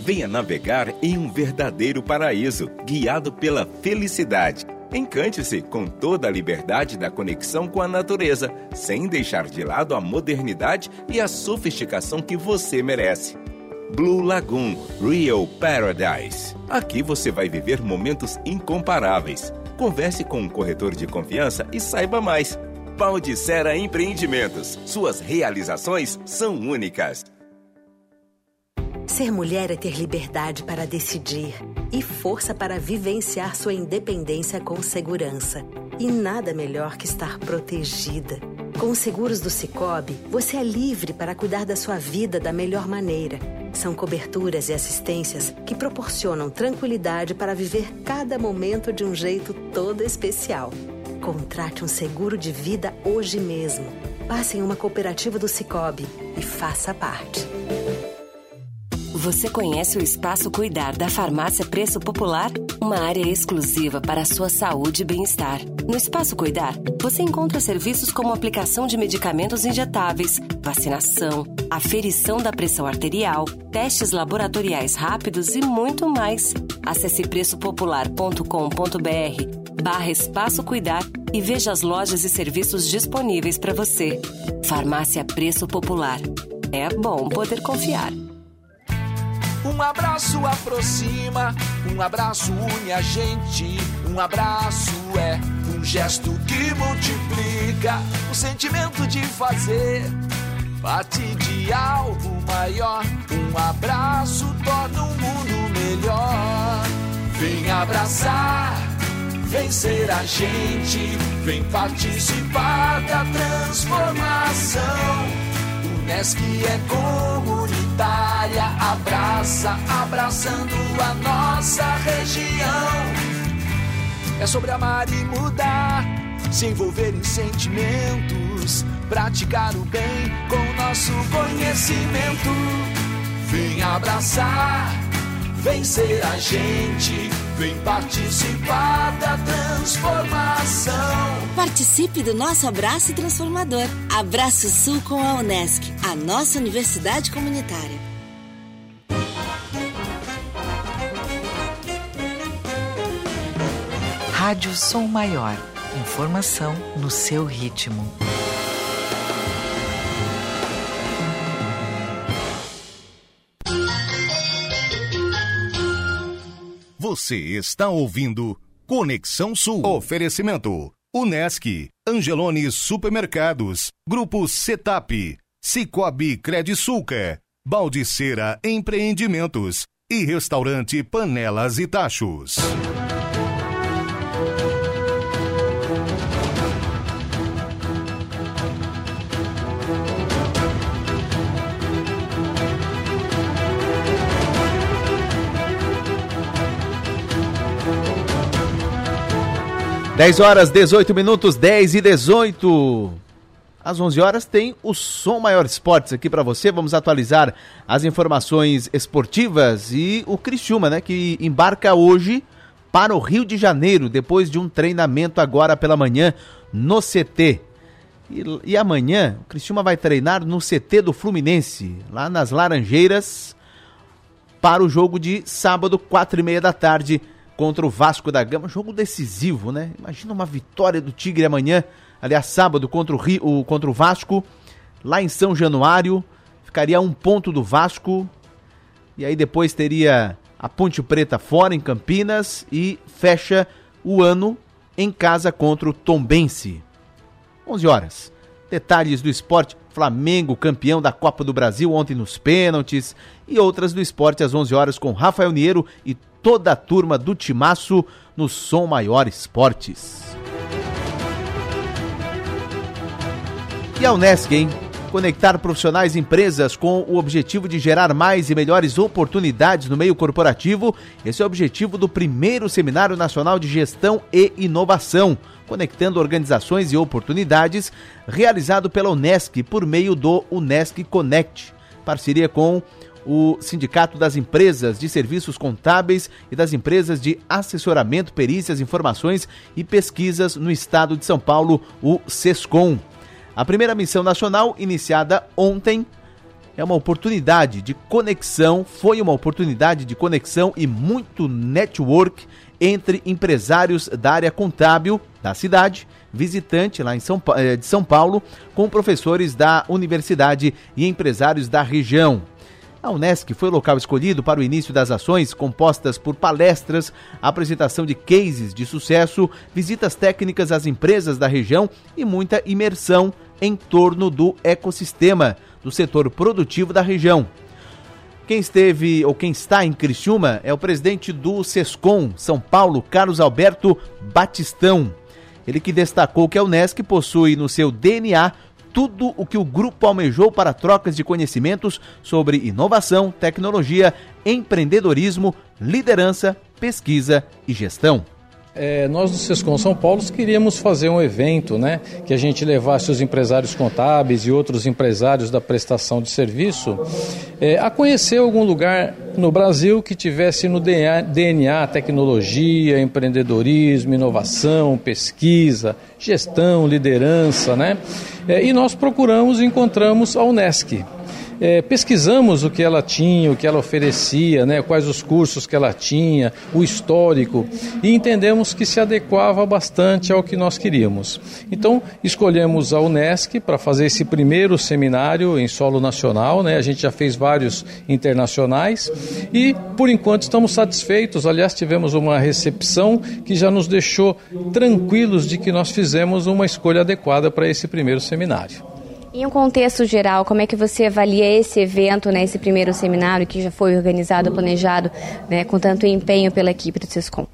Venha navegar em um verdadeiro paraíso, guiado pela felicidade. Encante-se com toda a liberdade da conexão com a natureza, sem deixar de lado a modernidade e a sofisticação que você merece. Blue Lagoon Real Paradise. Aqui você vai viver momentos incomparáveis. Converse com um corretor de confiança e saiba mais. Baldicera Empreendimentos. Suas realizações são únicas. Ser mulher é ter liberdade para decidir e força para vivenciar sua independência com segurança. E nada melhor que estar protegida. Com os seguros do Cicobi, você é livre para cuidar da sua vida da melhor maneira. São coberturas e assistências que proporcionam tranquilidade para viver cada momento de um jeito todo especial. Contrate um seguro de vida hoje mesmo. Passe em uma cooperativa do Cicobi e faça parte. Você conhece o Espaço Cuidar da Farmácia Preço Popular? Uma área exclusiva para a sua saúde e bem-estar. No Espaço Cuidar, você encontra serviços como aplicação de medicamentos injetáveis, vacinação, aferição da pressão arterial, testes laboratoriais rápidos e muito mais. Acesse preçopopular.com.br barra Espaço Cuidar e veja as lojas e serviços disponíveis para você. Farmácia Preço Popular. É bom poder confiar. Um abraço aproxima, um abraço une a gente. Um abraço é um gesto que multiplica o sentimento de fazer parte de algo maior. Um abraço torna o um mundo melhor. Vem abraçar, vem ser a gente, vem participar da transformação. Unesc é comunitária, abraça, abraçando a nossa região. É sobre amar e mudar, se envolver em sentimentos, praticar o bem com nosso conhecimento. Vem abraçar, vem ser a gente, vem participar da transformação. Participe do nosso abraço transformador. Abraço Sul com a Unesc, a nossa universidade comunitária. Rádio Som Maior. Informação no seu ritmo. Você está ouvindo Conexão Sul. Oferecimento: Unesc, Angelone Supermercados, Grupo Setap, Cicobi Credisulca, Baldiceira Empreendimentos e Restaurante Panelas e Tachos. Dez horas, 18 minutos, 10 e 18. Às 11 horas tem o Som Maior Esportes aqui para você. Vamos atualizar as informações esportivas e o Criciúma, né, que embarca hoje para o Rio de Janeiro depois de um treinamento agora pela manhã no CT. E, e amanhã o Criciúma vai treinar no CT do Fluminense, lá nas Laranjeiras, para o jogo de sábado, quatro e meia da tarde contra o Vasco da Gama. Jogo decisivo, né? Imagina uma vitória do Tigre amanhã, aliás, sábado, contra o, Rio, contra o Vasco, lá em São Januário. Ficaria um ponto do Vasco. E aí depois teria a Ponte Preta fora, em Campinas. E fecha o ano em casa contra o Tombense. 11 horas. Detalhes do esporte. Flamengo, campeão da Copa do Brasil ontem nos pênaltis. E outras do esporte às 11 horas com Rafael Niero e toda a turma do Timaço no Som Maior Esportes. E a Unesc, hein? Conectar profissionais e empresas com o objetivo de gerar mais e melhores oportunidades no meio corporativo. Esse é o objetivo do primeiro Seminário Nacional de Gestão e Inovação, conectando organizações e oportunidades, realizado pela Unesc por meio do Unesc Connect, parceria com o Sindicato das Empresas de Serviços Contábeis e das Empresas de Assessoramento, Perícias, Informações e Pesquisas no Estado de São Paulo, o SESCOM. A primeira missão nacional, iniciada ontem, é uma oportunidade de conexão, foi uma oportunidade de conexão e muito network entre empresários da área contábil da cidade, visitante lá em São, eh, de São Paulo, com professores da universidade e empresários da região. A Unesc foi o local escolhido para o início das ações, compostas por palestras, apresentação de cases de sucesso, visitas técnicas às empresas da região e muita imersão em torno do ecossistema do setor produtivo da região. Quem esteve ou quem está em Criciúma é o presidente do Sescom São Paulo, Carlos Alberto Batistão. Ele que destacou que a Unesc possui no seu DNA tudo o que o grupo almejou para trocas de conhecimentos sobre inovação, tecnologia, empreendedorismo, liderança, pesquisa e gestão. É, nós do Sescom São Paulo queríamos fazer um evento, né, que a gente levasse os empresários contábeis e outros empresários da prestação de serviço é, a conhecer algum lugar no Brasil que tivesse no DNA, DNA tecnologia, empreendedorismo, inovação, pesquisa, gestão, liderança, né? É, e nós procuramos e encontramos a Unesc é, pesquisamos o que ela tinha, o que ela oferecia, né, quais os cursos que ela tinha, o histórico, e entendemos que se adequava bastante ao que nós queríamos. Então, escolhemos a Unesc para fazer esse primeiro seminário em solo nacional, né, a gente já fez vários internacionais, e por enquanto estamos satisfeitos. Aliás, tivemos uma recepção que já nos deixou tranquilos de que nós fizemos uma escolha adequada para esse primeiro seminário. Em um contexto geral, como é que você avalia esse evento, né, esse primeiro seminário que já foi organizado, planejado, né, com tanto empenho pela equipe do SESCOM?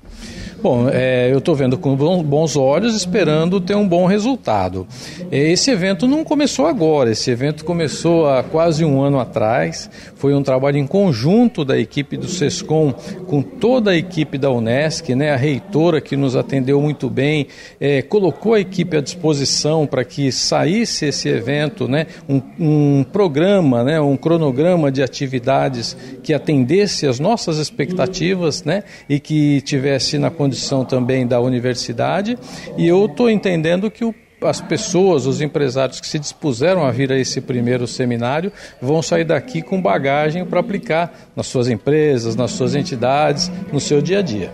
Bom, é, eu estou vendo com bons olhos, esperando ter um bom resultado. Esse evento não começou agora, esse evento começou há quase um ano atrás. Foi um trabalho em conjunto da equipe do SESCOM com toda a equipe da Unesc, né, a reitora que nos atendeu muito bem, é, colocou a equipe à disposição para que saísse esse evento, né, um, um programa, né, um cronograma de atividades que atendesse às nossas expectativas né, e que tivesse na condição condição também da universidade, e eu estou entendendo que o as pessoas, os empresários que se dispuseram a vir a esse primeiro seminário vão sair daqui com bagagem para aplicar nas suas empresas, nas suas entidades, no seu dia a dia.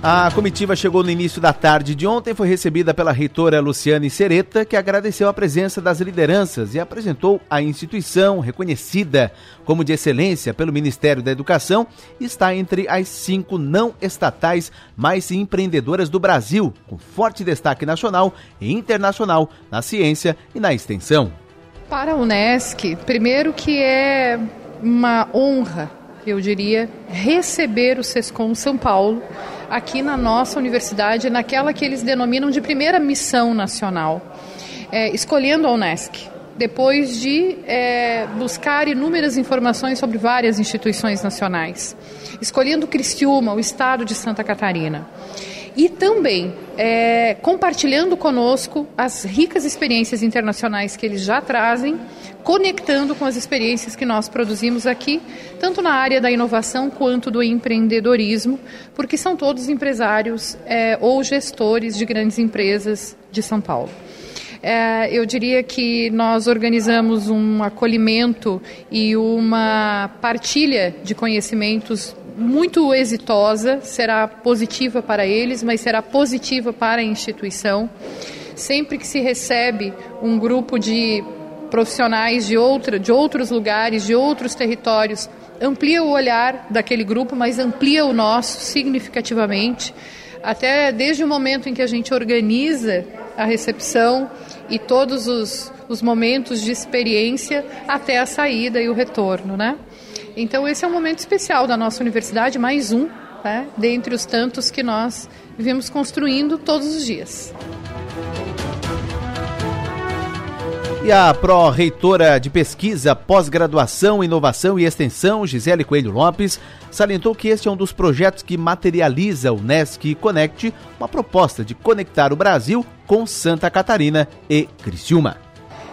A comitiva chegou no início da tarde de ontem, foi recebida pela reitora Luciane Sereta, que agradeceu a presença das lideranças e apresentou a instituição reconhecida como de excelência pelo Ministério da Educação está entre as cinco não estatais mais empreendedoras do Brasil, com forte destaque nacional e internacional na ciência e na extensão. Para a Unesc, primeiro que é uma honra, eu diria, receber o SESCOM São Paulo aqui na nossa universidade, naquela que eles denominam de primeira missão nacional, é, escolhendo a Unesc. Depois de é, buscar inúmeras informações sobre várias instituições nacionais, escolhendo Cristiúma, o estado de Santa Catarina e também é, compartilhando conosco as ricas experiências internacionais que eles já trazem, conectando com as experiências que nós produzimos aqui, tanto na área da inovação quanto do empreendedorismo, porque são todos empresários é, ou gestores de grandes empresas de São Paulo. É, eu diria que nós organizamos um acolhimento e uma partilha de conhecimentos muito exitosa, será positiva para eles, mas será positiva para a instituição. Sempre que se recebe um grupo de profissionais de, outra, de outros lugares, de outros territórios, amplia o olhar daquele grupo, mas amplia o nosso significativamente. Até desde o momento em que a gente organiza a recepção e todos os, os momentos de experiência até a saída e o retorno, né? Então, esse é um momento especial da nossa universidade, mais um, né, dentre os tantos que nós vivemos construindo todos os dias. E a pró-reitora de pesquisa, pós-graduação, inovação e extensão, Gisele Coelho Lopes, salientou que este é um dos projetos que materializa o NESC Connect, uma proposta de conectar o Brasil com Santa Catarina e Criciúma.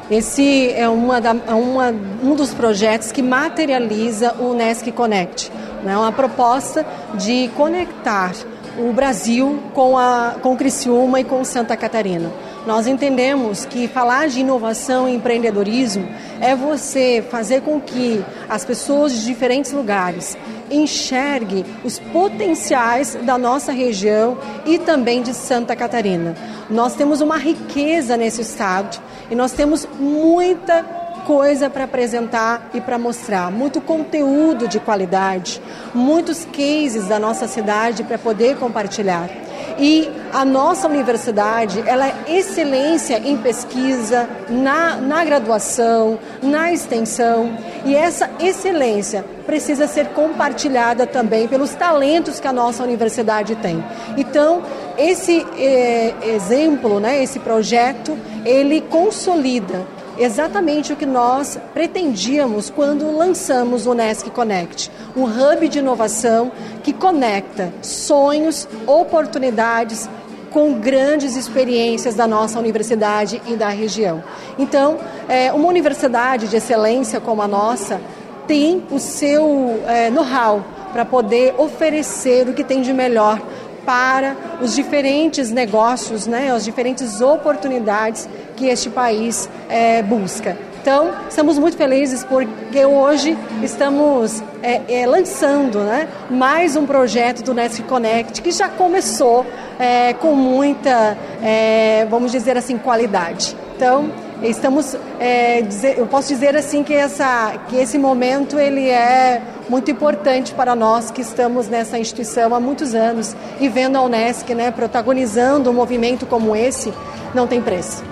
Esse é uma da, é uma, um dos projetos que materializa o Nesc Connect, né? uma proposta de conectar o Brasil com, a, com Criciúma e com Santa Catarina. Nós entendemos que falar de inovação e empreendedorismo é você fazer com que as pessoas de diferentes lugares enxerguem os potenciais da nossa região e também de Santa Catarina. Nós temos uma riqueza nesse estado e nós temos muita coisa para apresentar e para mostrar, muito conteúdo de qualidade, muitos cases da nossa cidade para poder compartilhar. E a nossa universidade, ela é excelência em pesquisa, na, na graduação, na extensão, e essa excelência precisa ser compartilhada também pelos talentos que a nossa universidade tem. Então, esse eh, exemplo, né, esse projeto, ele consolida exatamente o que nós pretendíamos quando lançamos o Nesc Connect, um hub de inovação que conecta sonhos, oportunidades com grandes experiências da nossa universidade e da região. Então, é, uma universidade de excelência como a nossa tem o seu é, know-how para poder oferecer o que tem de melhor para os diferentes negócios, né, as diferentes oportunidades que este país é, busca. Então, estamos muito felizes porque hoje estamos é, é, lançando né, mais um projeto do Nesc Connect que já começou é, com muita, é, vamos dizer assim, qualidade. Então, estamos, é, dizer, eu posso dizer assim que, essa, que esse momento ele é muito importante para nós que estamos nessa instituição há muitos anos e vendo a Unesc né, protagonizando um movimento como esse, não tem preço.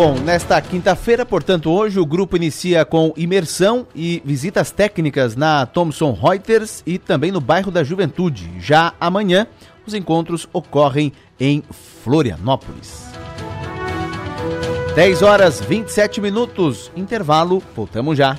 Bom, nesta quinta-feira, portanto, hoje o grupo inicia com imersão e visitas técnicas na Thomson Reuters e também no bairro da Juventude. Já amanhã, os encontros ocorrem em Florianópolis. 10 horas 27 minutos, intervalo, voltamos já.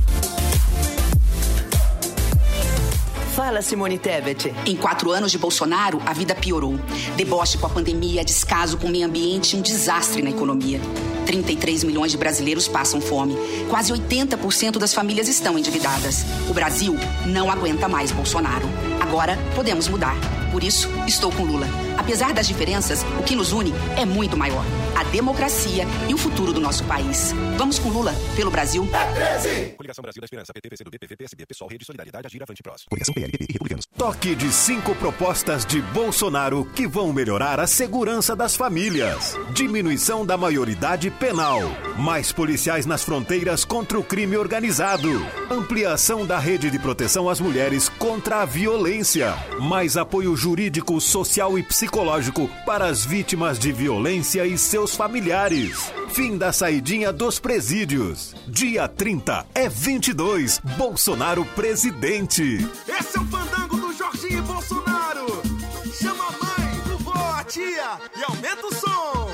Fala, Simone Tebet. Em quatro anos de Bolsonaro, a vida piorou. Deboche com a pandemia, descaso com o meio ambiente um desastre na economia. 33 milhões de brasileiros passam fome. Quase 80% das famílias estão endividadas. O Brasil não aguenta mais Bolsonaro. Agora podemos mudar. Por isso, estou com Lula. Apesar das diferenças, o que nos une é muito maior: a democracia e o futuro do nosso país. Vamos com Lula, pelo Brasil. É 13! Coligação Brasil da Esperança, PT, PCdoB, PV, PSB, PSOL, Rede Solidariedade, Agir, Avante Próximo. Coligação PL, PP e Republicanos. Toque de cinco propostas de Bolsonaro que vão melhorar a segurança das famílias. Diminuição da maioridade penal. Mais policiais nas fronteiras contra o crime organizado. Ampliação da rede de proteção às mulheres contra a violência. Mais apoio jurídico, social e psicológico para as vítimas de violência e seus familiares. Fim da saidinha dos presídios. Dia 30 é 22. Bolsonaro presidente. Esse é o fandango do Jorginho Bolsonaro. Chama a mãe, vovó, a tia e aumenta o som.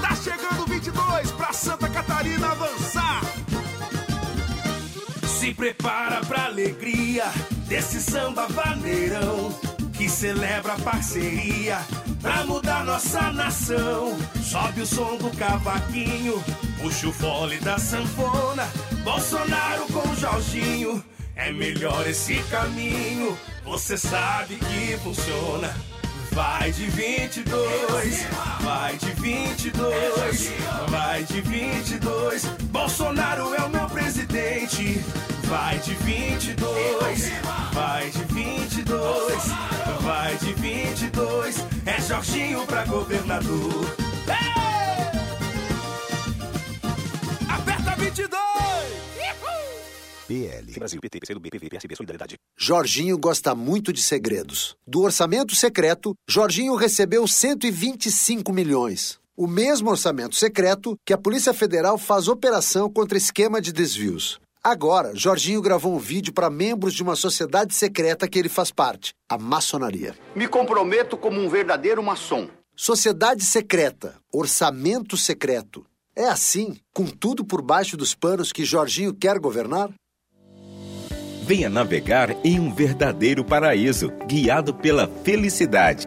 Tá chegando 22 pra Santa Catarina avançar. Se prepara pra alegria desse samba vaneirão que celebra a parceria pra mudar nossa nação. Sobe o som do cavaquinho, puxa o fole da sanfona. Bolsonaro com Jorginho, é melhor esse caminho. Você sabe que funciona. Vai de 22, vai de 22, vai de 22. Bolsonaro é o meu presidente. Vai de 22, vai de 22, vai de 22. É Jorginho pra governador. Aperta 22! PL. Brasil, PT, PCdoB, PV, PSB, Solidariedade. Jorginho gosta muito de segredos. Do orçamento secreto, Jorginho recebeu 125 milhões. O mesmo orçamento secreto que a Polícia Federal faz operação contra esquema de desvios. Agora, Jorginho gravou um vídeo para membros de uma sociedade secreta que ele faz parte, a maçonaria. Me comprometo como um verdadeiro maçom. Sociedade secreta, orçamento secreto. É assim, com tudo por baixo dos panos que Jorginho quer governar? Venha navegar em um verdadeiro paraíso, guiado pela felicidade.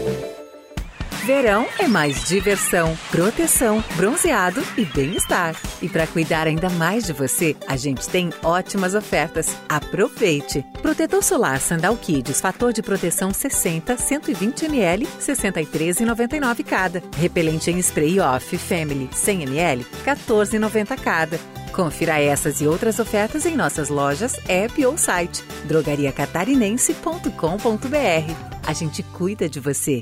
Verão é mais diversão, proteção, bronzeado e bem-estar. E para cuidar ainda mais de você, a gente tem ótimas ofertas. Aproveite! Protetor solar Sandal Kids, fator de proteção 60, 120 ml, 63,99 cada. Repelente em spray off Family 100 ml, 14,90 cada. Confira essas e outras ofertas em nossas lojas, app ou site drogariacatarinense.com.br. A gente cuida de você.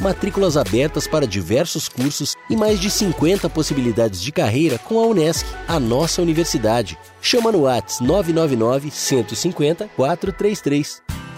Matrículas abertas para diversos cursos e mais de 50 possibilidades de carreira com a Unesc, a nossa universidade. Chama no Whats 999 150 433.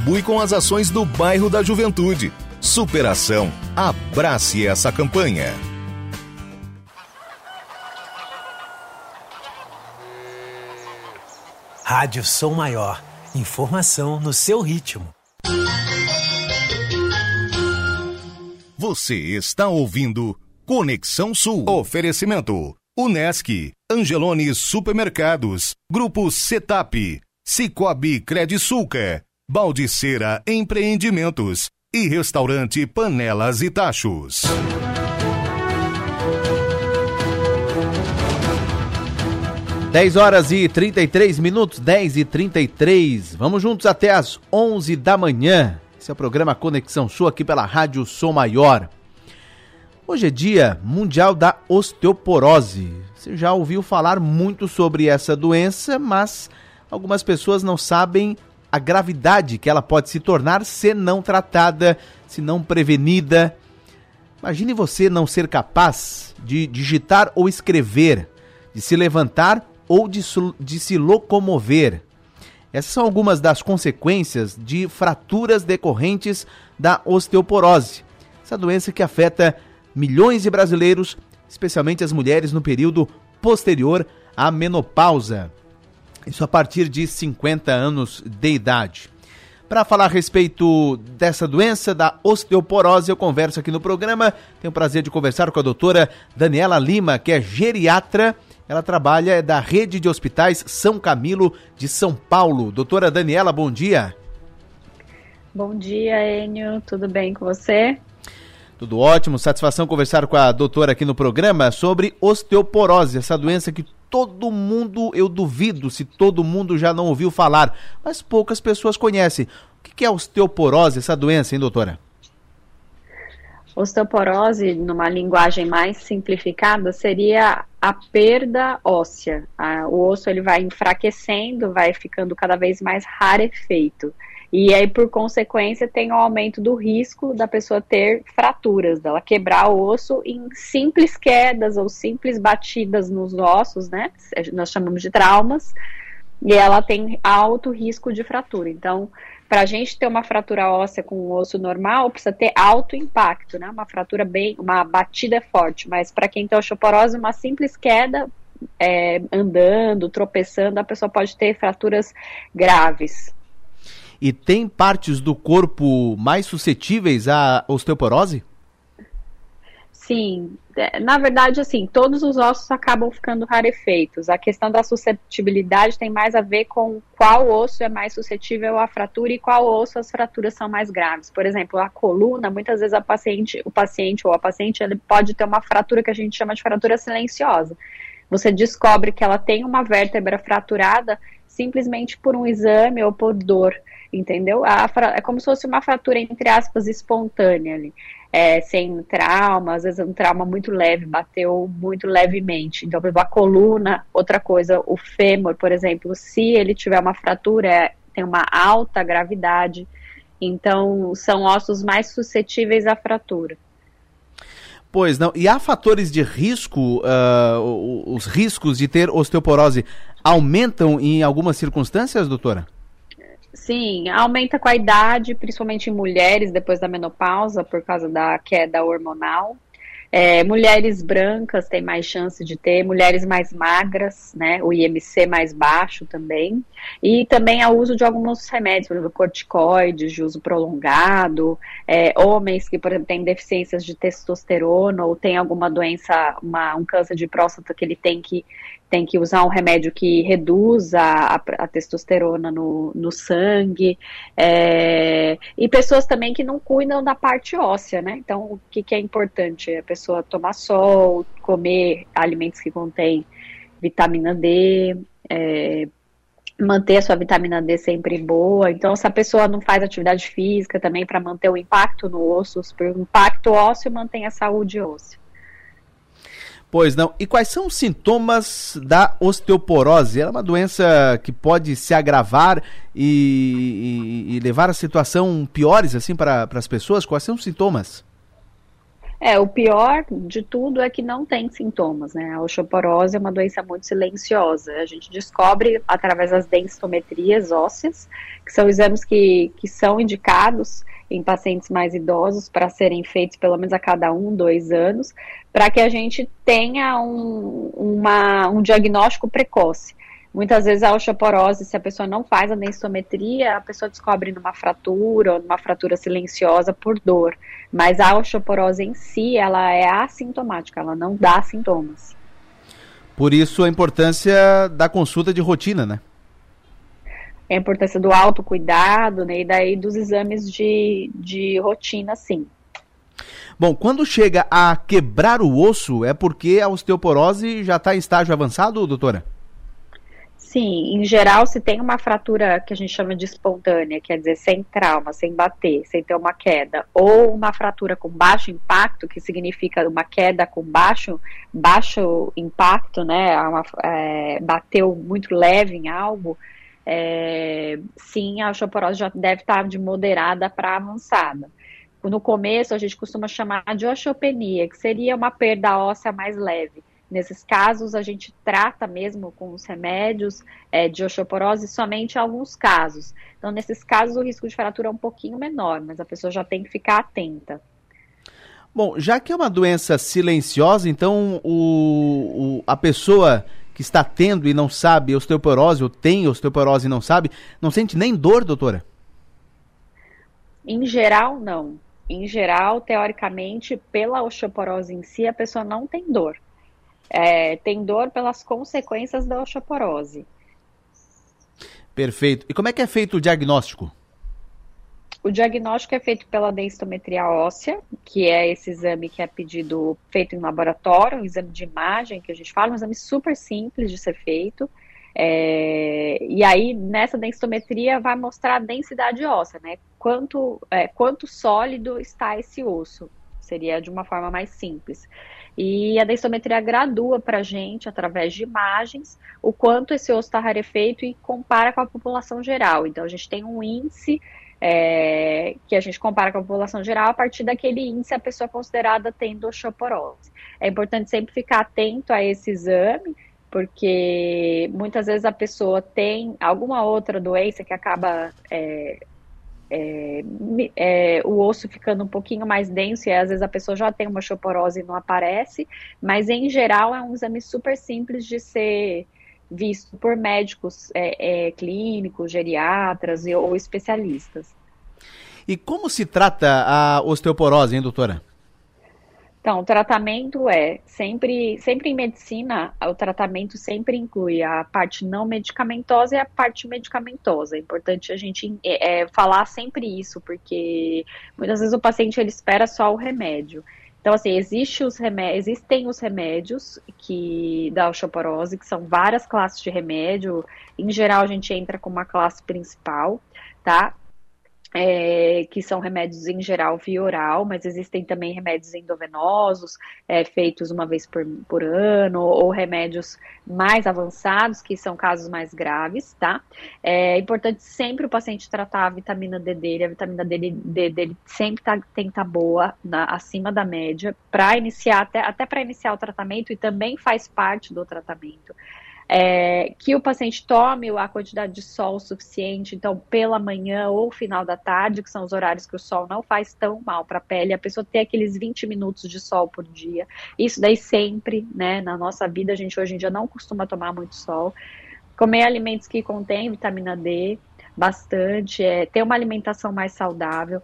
contribui com as ações do bairro da Juventude. Superação. Abrace essa campanha. Rádio Som Maior. Informação no seu ritmo. Você está ouvindo Conexão Sul. Oferecimento. Unesc, Angelone Supermercados, Grupo Setap, Cicobi Credisulca, Baldiceira Empreendimentos e Restaurante Panelas e Tachos. Dez horas e 33 minutos, 10 e 33. Vamos juntos até as 11 da manhã. Esse é o programa Conexão Sul aqui pela Rádio Som Maior. Hoje é dia mundial da osteoporose. Você já ouviu falar muito sobre essa doença, mas algumas pessoas não sabem a gravidade que ela pode se tornar se não tratada, se não prevenida. Imagine você não ser capaz de digitar ou escrever, de se levantar ou de, de se locomover. Essas são algumas das consequências de fraturas decorrentes da osteoporose. Essa doença que afeta milhões de brasileiros, especialmente as mulheres no período posterior à menopausa. Isso a partir de 50 anos de idade. Para falar a respeito dessa doença, da osteoporose, eu converso aqui no programa. Tenho o prazer de conversar com a doutora Daniela Lima, que é geriatra. Ela trabalha da rede de hospitais São Camilo de São Paulo. Doutora Daniela, bom dia. Bom dia, Enio. Tudo bem com você? Tudo ótimo, satisfação conversar com a doutora aqui no programa sobre osteoporose, essa doença que todo mundo, eu duvido se todo mundo já não ouviu falar, mas poucas pessoas conhecem. O que é osteoporose, essa doença, hein, doutora? Osteoporose, numa linguagem mais simplificada, seria a perda óssea. o osso ele vai enfraquecendo, vai ficando cada vez mais rarefeito. E aí, por consequência, tem o aumento do risco da pessoa ter fraturas, dela quebrar o osso em simples quedas ou simples batidas nos ossos, né? Nós chamamos de traumas. E ela tem alto risco de fratura. Então, para a gente ter uma fratura óssea com o osso normal, precisa ter alto impacto, né? Uma fratura bem, uma batida forte. Mas para quem tem osteoporose, uma simples queda, é, andando, tropeçando, a pessoa pode ter fraturas graves. E tem partes do corpo mais suscetíveis à osteoporose? Sim, é, na verdade, assim, todos os ossos acabam ficando rarefeitos. A questão da suscetibilidade tem mais a ver com qual osso é mais suscetível à fratura e qual osso as fraturas são mais graves. Por exemplo, a coluna, muitas vezes a paciente, o paciente ou a paciente, ele pode ter uma fratura que a gente chama de fratura silenciosa. Você descobre que ela tem uma vértebra fraturada simplesmente por um exame ou por dor entendeu? A, é como se fosse uma fratura, entre aspas, espontânea ali é, sem trauma, às vezes um trauma muito leve, bateu muito levemente. Então, por exemplo, a coluna, outra coisa, o fêmur, por exemplo, se ele tiver uma fratura, é, tem uma alta gravidade, então são ossos mais suscetíveis à fratura. Pois não. E há fatores de risco, uh, os riscos de ter osteoporose aumentam em algumas circunstâncias, doutora? Sim, aumenta com a idade, principalmente em mulheres depois da menopausa, por causa da queda hormonal. É, mulheres brancas têm mais chance de ter, mulheres mais magras, né, o IMC mais baixo também, e também o uso de alguns remédios, por exemplo, corticoides de uso prolongado, é, homens que, por exemplo, têm deficiências de testosterona ou têm alguma doença, uma, um câncer de próstata que ele tem que tem que usar um remédio que reduz a, a testosterona no, no sangue, é, e pessoas também que não cuidam da parte óssea, né? Então, o que, que é importante? A pessoa tomar sol, comer alimentos que contêm vitamina D, é, manter a sua vitamina D sempre boa. Então, se a pessoa não faz atividade física também para manter o impacto no osso, o impacto ósseo mantém a saúde óssea. Pois não. E quais são os sintomas da osteoporose? Ela é uma doença que pode se agravar e, e, e levar a situação piores assim para, as pessoas? Quais são os sintomas? É, o pior de tudo é que não tem sintomas, né? A osteoporose é uma doença muito silenciosa. A gente descobre através das densitometrias ósseas, que são exames que, que são indicados em pacientes mais idosos para serem feitos pelo menos a cada um, dois anos, para que a gente tenha um, uma, um diagnóstico precoce. Muitas vezes a osteoporose, se a pessoa não faz a densitometria, a pessoa descobre numa fratura ou numa fratura silenciosa por dor. Mas a osteoporose em si, ela é assintomática, ela não dá sintomas. Por isso a importância da consulta de rotina, né? A importância do autocuidado, né, e daí dos exames de, de rotina, sim. Bom, quando chega a quebrar o osso, é porque a osteoporose já está em estágio avançado, doutora? Sim, em geral, se tem uma fratura que a gente chama de espontânea, quer dizer, sem trauma, sem bater, sem ter uma queda, ou uma fratura com baixo impacto, que significa uma queda com baixo, baixo impacto, né, uma, é, bateu muito leve em algo, é, sim, a osteoporose já deve estar de moderada para avançada. No começo, a gente costuma chamar de osteopenia, que seria uma perda óssea mais leve. Nesses casos, a gente trata mesmo com os remédios é, de osteoporose somente em alguns casos. Então, nesses casos, o risco de fratura é um pouquinho menor, mas a pessoa já tem que ficar atenta. Bom, já que é uma doença silenciosa, então o, o a pessoa que está tendo e não sabe osteoporose, ou tem osteoporose e não sabe, não sente nem dor, doutora? Em geral, não. Em geral, teoricamente, pela osteoporose em si, a pessoa não tem dor. É, tem dor pelas consequências da osteoporose. Perfeito. E como é que é feito o diagnóstico? O diagnóstico é feito pela densitometria óssea, que é esse exame que é pedido feito em laboratório, um exame de imagem que a gente fala, um exame super simples de ser feito. É, e aí, nessa densitometria, vai mostrar a densidade óssea, né? Quanto, é, quanto sólido está esse osso. Seria de uma forma mais simples. E a densitometria gradua para a gente, através de imagens, o quanto esse osso está rarefeito e compara com a população geral. Então, a gente tem um índice é, que a gente compara com a população geral, a partir daquele índice a pessoa é considerada tendo osteoporose. É importante sempre ficar atento a esse exame, porque muitas vezes a pessoa tem alguma outra doença que acaba é, é, é, o osso ficando um pouquinho mais denso e às vezes a pessoa já tem uma osteoporose e não aparece, mas em geral é um exame super simples de ser visto por médicos é, é clínicos, geriatras ou especialistas. E como se trata a osteoporose, hein, doutora? Então, o tratamento é sempre, sempre em medicina, o tratamento sempre inclui a parte não medicamentosa e a parte medicamentosa. É importante a gente é, é, falar sempre isso, porque muitas vezes o paciente ele espera só o remédio. Então, assim, existe os existem os remédios que da osteoporose, que são várias classes de remédio. Em geral, a gente entra com uma classe principal, tá? É, que são remédios em geral via oral, mas existem também remédios endovenosos, é, feitos uma vez por, por ano, ou remédios mais avançados, que são casos mais graves, tá? É importante sempre o paciente tratar a vitamina D dele, a vitamina D dele sempre tá, tem que estar tá boa, na, acima da média, para iniciar, até, até para iniciar o tratamento, e também faz parte do tratamento é, que o paciente tome a quantidade de sol suficiente, então pela manhã ou final da tarde, que são os horários que o sol não faz tão mal para a pele, a pessoa ter aqueles 20 minutos de sol por dia. Isso daí sempre, né, na nossa vida, a gente hoje em dia não costuma tomar muito sol. Comer alimentos que contêm vitamina D, bastante, é, ter uma alimentação mais saudável.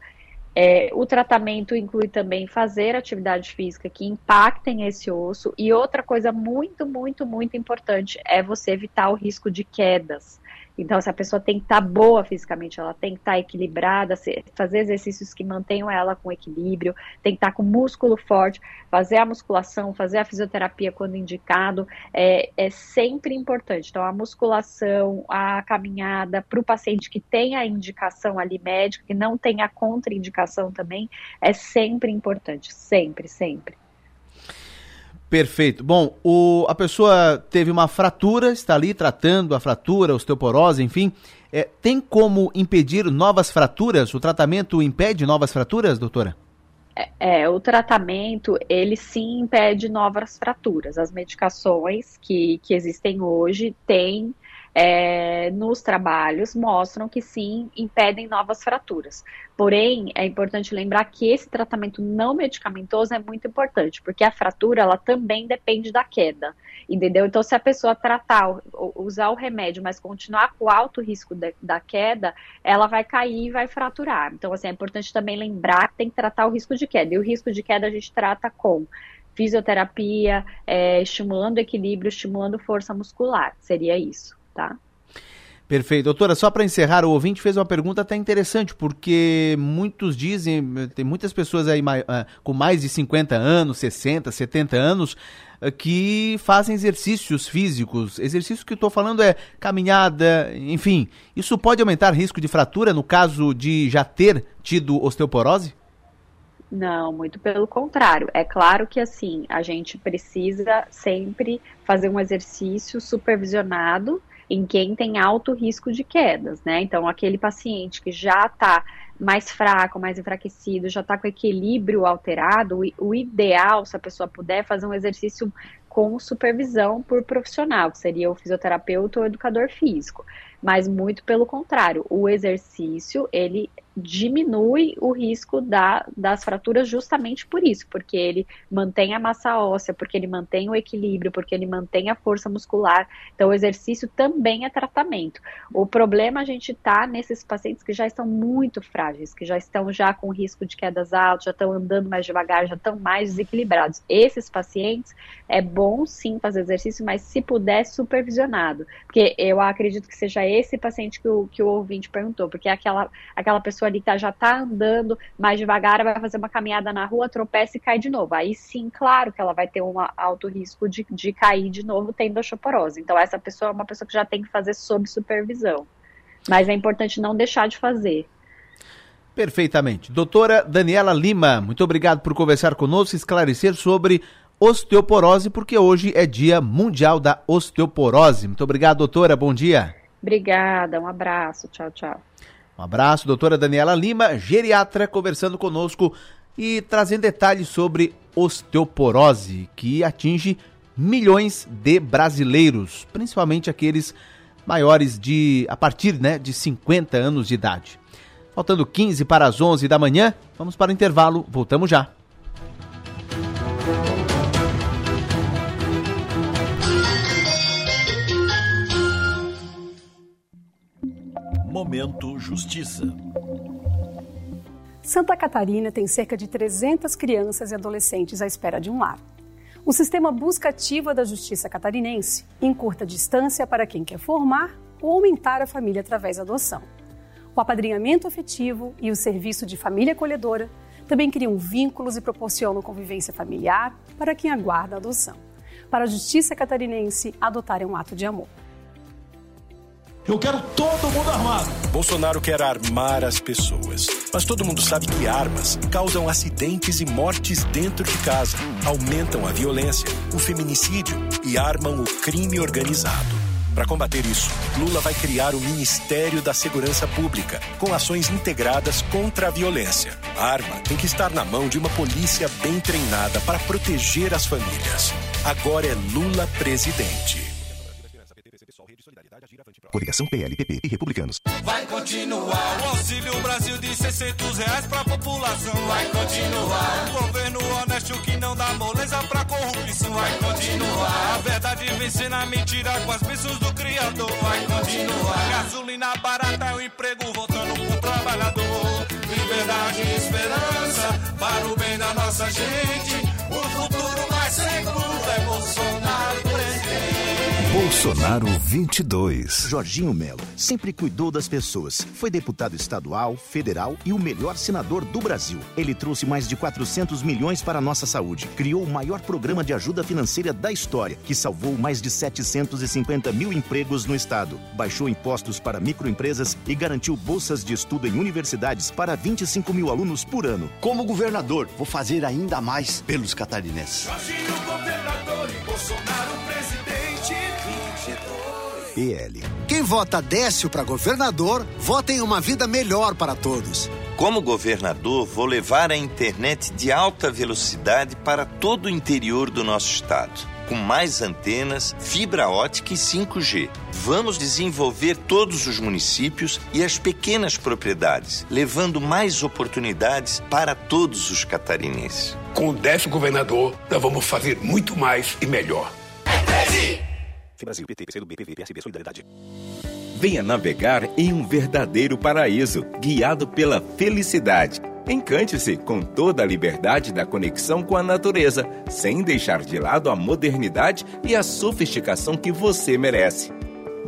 É, o tratamento inclui também fazer atividade física que impactem esse osso. E outra coisa muito, muito, muito importante é você evitar o risco de quedas. Então, se a pessoa tem que estar tá boa fisicamente, ela tem que estar tá equilibrada, fazer exercícios que mantenham ela com equilíbrio, tem que estar tá com músculo forte, fazer a musculação, fazer a fisioterapia quando indicado, é, é sempre importante. Então, a musculação, a caminhada, para o paciente que tem a indicação ali médica, que não tem a contraindicação também, é sempre importante, sempre, sempre. Perfeito. Bom, o, a pessoa teve uma fratura, está ali tratando a fratura, osteoporose, enfim. É, tem como impedir novas fraturas? O tratamento impede novas fraturas, doutora? É, é, o tratamento, ele sim impede novas fraturas. As medicações que, que existem hoje têm é, nos trabalhos mostram que sim, impedem novas fraturas. Porém, é importante lembrar que esse tratamento não medicamentoso é muito importante, porque a fratura ela também depende da queda, entendeu? Então, se a pessoa tratar, usar o remédio, mas continuar com alto risco de, da queda, ela vai cair e vai fraturar. Então, assim, é importante também lembrar que tem que tratar o risco de queda. E o risco de queda a gente trata com fisioterapia, é, estimulando equilíbrio, estimulando força muscular. Seria isso tá? Perfeito. Doutora, só para encerrar, o ouvinte fez uma pergunta até interessante, porque muitos dizem, tem muitas pessoas aí ah, com mais de 50 anos, 60, 70 anos, ah, que fazem exercícios físicos. Exercício que eu estou falando é caminhada, enfim. Isso pode aumentar risco de fratura no caso de já ter tido osteoporose? Não, muito pelo contrário. É claro que assim, a gente precisa sempre fazer um exercício supervisionado em quem tem alto risco de quedas, né? Então, aquele paciente que já está mais fraco, mais enfraquecido, já está com equilíbrio alterado, o ideal, se a pessoa puder, fazer um exercício com supervisão por profissional, que seria o fisioterapeuta ou o educador físico. Mas muito pelo contrário, o exercício, ele diminui o risco da, das fraturas justamente por isso, porque ele mantém a massa óssea, porque ele mantém o equilíbrio, porque ele mantém a força muscular. Então, o exercício também é tratamento. O problema a gente tá nesses pacientes que já estão muito frágeis, que já estão já com risco de quedas altas, já estão andando mais devagar, já estão mais desequilibrados. Esses pacientes é bom sim fazer exercício, mas se puder, supervisionado. Porque eu acredito que seja esse paciente que o, que o ouvinte perguntou, porque é aquela, aquela pessoa ali que tá, já tá andando mais devagar, vai fazer uma caminhada na rua, tropeça e cai de novo. Aí sim, claro que ela vai ter um alto risco de, de cair de novo tendo osteoporose. Então, essa pessoa é uma pessoa que já tem que fazer sob supervisão. Mas é importante não deixar de fazer. Perfeitamente. Doutora Daniela Lima, muito obrigado por conversar conosco e esclarecer sobre osteoporose, porque hoje é Dia Mundial da Osteoporose. Muito obrigado, doutora. Bom dia. Obrigada, um abraço. Tchau, tchau. Um abraço, doutora Daniela Lima, geriatra, conversando conosco e trazendo detalhes sobre osteoporose, que atinge milhões de brasileiros, principalmente aqueles maiores de a partir né, de 50 anos de idade. Faltando 15 para as 11 da manhã, vamos para o intervalo, voltamos já. Momento Justiça. Santa Catarina tem cerca de 300 crianças e adolescentes à espera de um lar. O sistema busca ativa da Justiça Catarinense encurta a distância para quem quer formar ou aumentar a família através da adoção. O apadrinhamento afetivo e o serviço de família acolhedora também criam vínculos e proporcionam convivência familiar para quem aguarda a adoção. Para a justiça catarinense, adotar é um ato de amor. Eu quero todo mundo armado. Bolsonaro quer armar as pessoas. Mas todo mundo sabe que armas causam acidentes e mortes dentro de casa, aumentam a violência, o feminicídio e armam o crime organizado. Para combater isso, Lula vai criar o Ministério da Segurança Pública, com ações integradas contra a violência. A arma tem que estar na mão de uma polícia bem treinada para proteger as famílias. Agora é Lula presidente. Coligação PLPP e Republicanos. Vai continuar o Auxílio Brasil de 600 reais pra população. Vai continuar o governo honesto que não dá moleza pra corrupção. Vai continuar a verdade vencer na mentira com as bênçãos do Criador. Vai continuar gasolina barata, o emprego voltando pro trabalhador. Liberdade e esperança para o bem da nossa gente. O futuro mais seguro é Bolsonaro presidente. Bolsonaro 22. Jorginho Melo sempre cuidou das pessoas. Foi deputado estadual, federal e o melhor senador do Brasil. Ele trouxe mais de 400 milhões para a nossa saúde. Criou o maior programa de ajuda financeira da história, que salvou mais de 750 mil empregos no estado. Baixou impostos para microempresas e garantiu bolsas de estudo em universidades para 25 mil alunos por ano. Como governador, vou fazer ainda mais pelos catarinenses. Jorginho PL. Quem vota Décio para governador, vota em uma vida melhor para todos. Como governador, vou levar a internet de alta velocidade para todo o interior do nosso estado, com mais antenas, fibra ótica e 5G. Vamos desenvolver todos os municípios e as pequenas propriedades, levando mais oportunidades para todos os catarinenses. Com o décimo governador, nós vamos fazer muito mais e melhor. Brasil, PT, PCdoB, PV, PSB, Solidariedade. Venha navegar em um verdadeiro paraíso, guiado pela felicidade. Encante-se com toda a liberdade da conexão com a natureza, sem deixar de lado a modernidade e a sofisticação que você merece.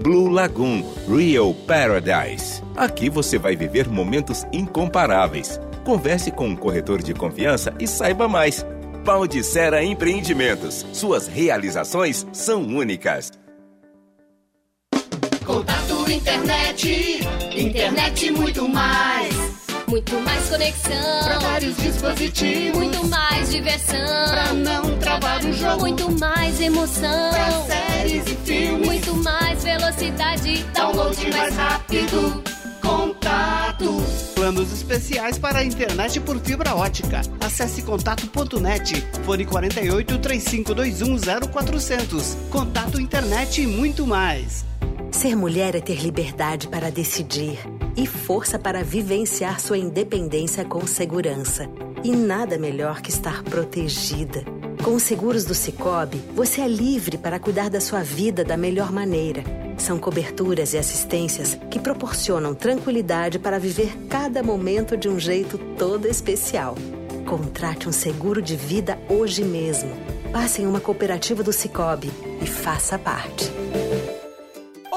Blue Lagoon Real Paradise. Aqui você vai viver momentos incomparáveis. Converse com um corretor de confiança e saiba mais. Pau de Sera Empreendimentos. Suas realizações são únicas. Contato internet, internet muito mais. Muito mais conexão. Pra vários dispositivos. Muito mais diversão. Pra não travar o jogo. Muito mais emoção. Pra séries e filmes. Muito mais velocidade. Download mais rápido. Contato. Planos especiais para a internet por fibra ótica. Acesse contato.net. Fone 48 3521 0400. Contato internet e muito mais. Ser mulher é ter liberdade para decidir e força para vivenciar sua independência com segurança. E nada melhor que estar protegida. Com os seguros do Cicobi, você é livre para cuidar da sua vida da melhor maneira. São coberturas e assistências que proporcionam tranquilidade para viver cada momento de um jeito todo especial. Contrate um seguro de vida hoje mesmo. Passe em uma cooperativa do Cicobi e faça parte.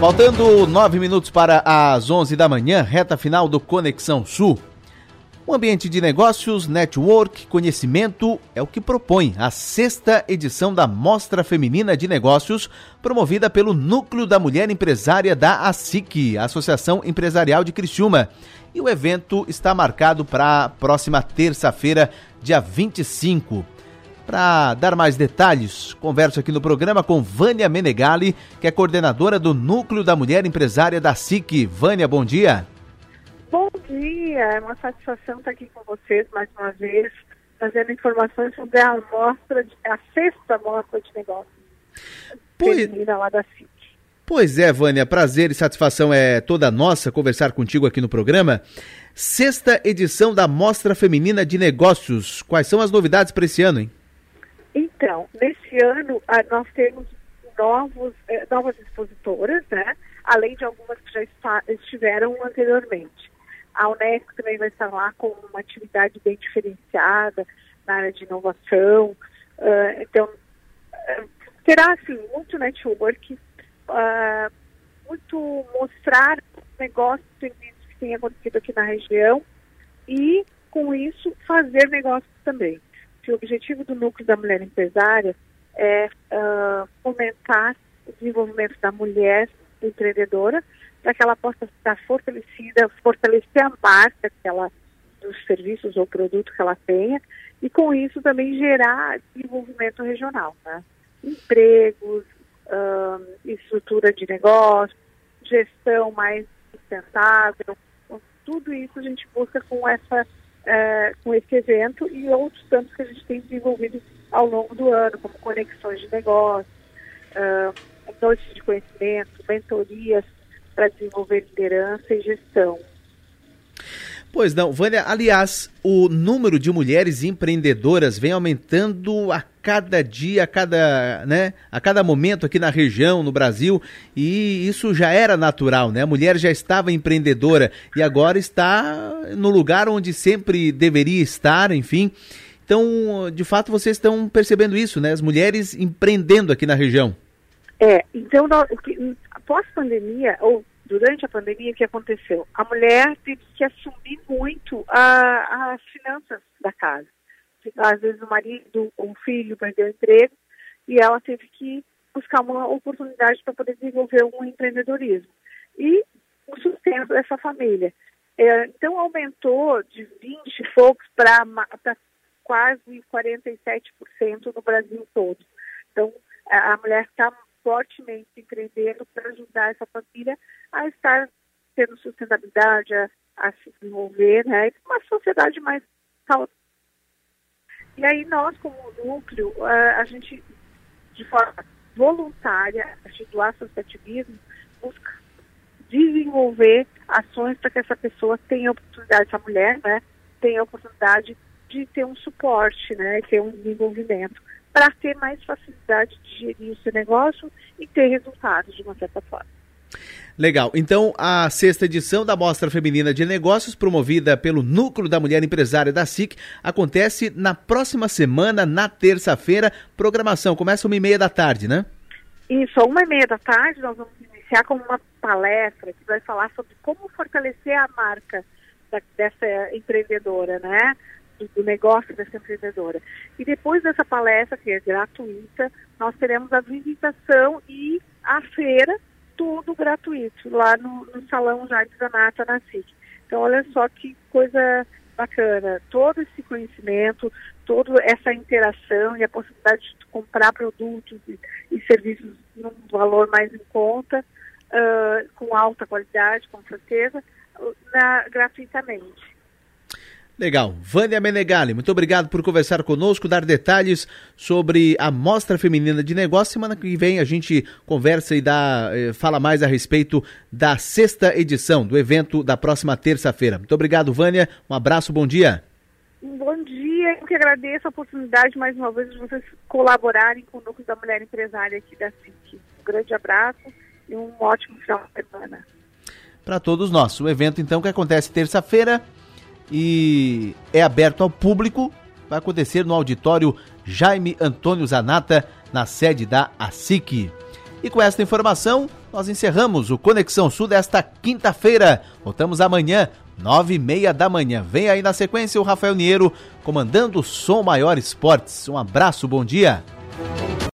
Faltando nove minutos para as onze da manhã, reta final do Conexão Sul. Um ambiente de negócios, network, conhecimento é o que propõe a sexta edição da Mostra Feminina de Negócios, promovida pelo Núcleo da Mulher Empresária da ASIC, Associação Empresarial de Criciúma. E o evento está marcado para a próxima terça-feira, dia 25. Para dar mais detalhes, converso aqui no programa com Vânia Menegali, que é coordenadora do Núcleo da Mulher Empresária da SIC. Vânia, bom dia. Bom dia, é uma satisfação estar aqui com vocês mais uma vez, trazendo informações sobre a mostra, de, a sexta mostra de negócios pois, feminina lá da SIC. Pois é, Vânia, prazer e satisfação é toda nossa conversar contigo aqui no programa. Sexta edição da Mostra Feminina de Negócios. Quais são as novidades para esse ano, hein? Então, nesse ano ah, nós temos novos, eh, novas expositoras, né? além de algumas que já estiveram anteriormente. A Unesco também vai estar lá com uma atividade bem diferenciada na área de inovação. Uh, então, uh, terá assim, muito network, uh, muito mostrar negócios que têm acontecido aqui na região e, com isso, fazer negócios também que o objetivo do Núcleo da Mulher Empresária é uh, fomentar o desenvolvimento da mulher empreendedora para que ela possa estar fortalecida, fortalecer a marca que ela, dos serviços ou produtos que ela tenha e com isso também gerar desenvolvimento regional, né? empregos, uh, estrutura de negócio, gestão mais sustentável, tudo isso a gente busca com essa é, com esse evento e outros tantos que a gente tem desenvolvido ao longo do ano, como conexões de negócio, uh, noites de conhecimento, mentorias para desenvolver liderança e gestão. Pois não, Vânia, aliás, o número de mulheres empreendedoras vem aumentando a cada dia, a cada, né, a cada momento aqui na região, no Brasil, e isso já era natural, né? A mulher já estava empreendedora e agora está no lugar onde sempre deveria estar, enfim. Então, de fato, vocês estão percebendo isso, né? As mulheres empreendendo aqui na região. É, então, após pandemia, ou durante a pandemia, o que aconteceu? A mulher teve que assumir muito as finanças da casa. Às vezes o marido ou o filho perdeu o emprego e ela teve que buscar uma oportunidade para poder desenvolver um empreendedorismo. E o sustento dessa família. É, então aumentou de 20 e poucos para quase 47% no Brasil todo. Então, a mulher está fortemente empreendendo para ajudar essa família a estar tendo sustentabilidade, a, a se desenvolver, né? E uma sociedade mais saudável. E aí nós, como núcleo, a gente, de forma voluntária, a gente do associativismo, busca desenvolver ações para que essa pessoa tenha oportunidade, essa mulher, né, tenha a oportunidade de ter um suporte, né, ter um desenvolvimento, para ter mais facilidade de gerir o seu negócio e ter resultados de uma certa forma. Legal. Então, a sexta edição da Mostra Feminina de Negócios, promovida pelo Núcleo da Mulher Empresária da SIC, acontece na próxima semana, na terça-feira. Programação começa uma e meia da tarde, né? Isso, uma e meia da tarde nós vamos iniciar com uma palestra que vai falar sobre como fortalecer a marca da, dessa empreendedora, né? Do, negócio dessa empreendedora. E depois dessa palestra, que é gratuita, nós teremos a visitação e a feira tudo gratuito lá no, no Salão Jardim da Mata, na SIC. Então, olha só que coisa bacana. Todo esse conhecimento, toda essa interação e a possibilidade de comprar produtos e, e serviços num valor mais em conta, uh, com alta qualidade, com certeza, na, gratuitamente. Legal. Vânia Menegali, muito obrigado por conversar conosco, dar detalhes sobre a Mostra Feminina de Negócios. Semana que vem a gente conversa e dá, eh, fala mais a respeito da sexta edição do evento da próxima terça-feira. Muito obrigado, Vânia. Um abraço, bom dia. Bom dia, eu que agradeço a oportunidade mais uma vez de vocês colaborarem com o Núcleo da Mulher Empresária aqui da CIC. Um grande abraço e um ótimo final de semana. Para todos nós. O evento, então, que acontece terça-feira, e é aberto ao público. Vai acontecer no auditório Jaime Antônio Zanata, na sede da ASIC. E com esta informação, nós encerramos o Conexão Sul desta quinta-feira. Voltamos amanhã, nove e meia da manhã. Vem aí na sequência o Rafael Niero comandando o Som Maior Esportes. Um abraço, bom dia.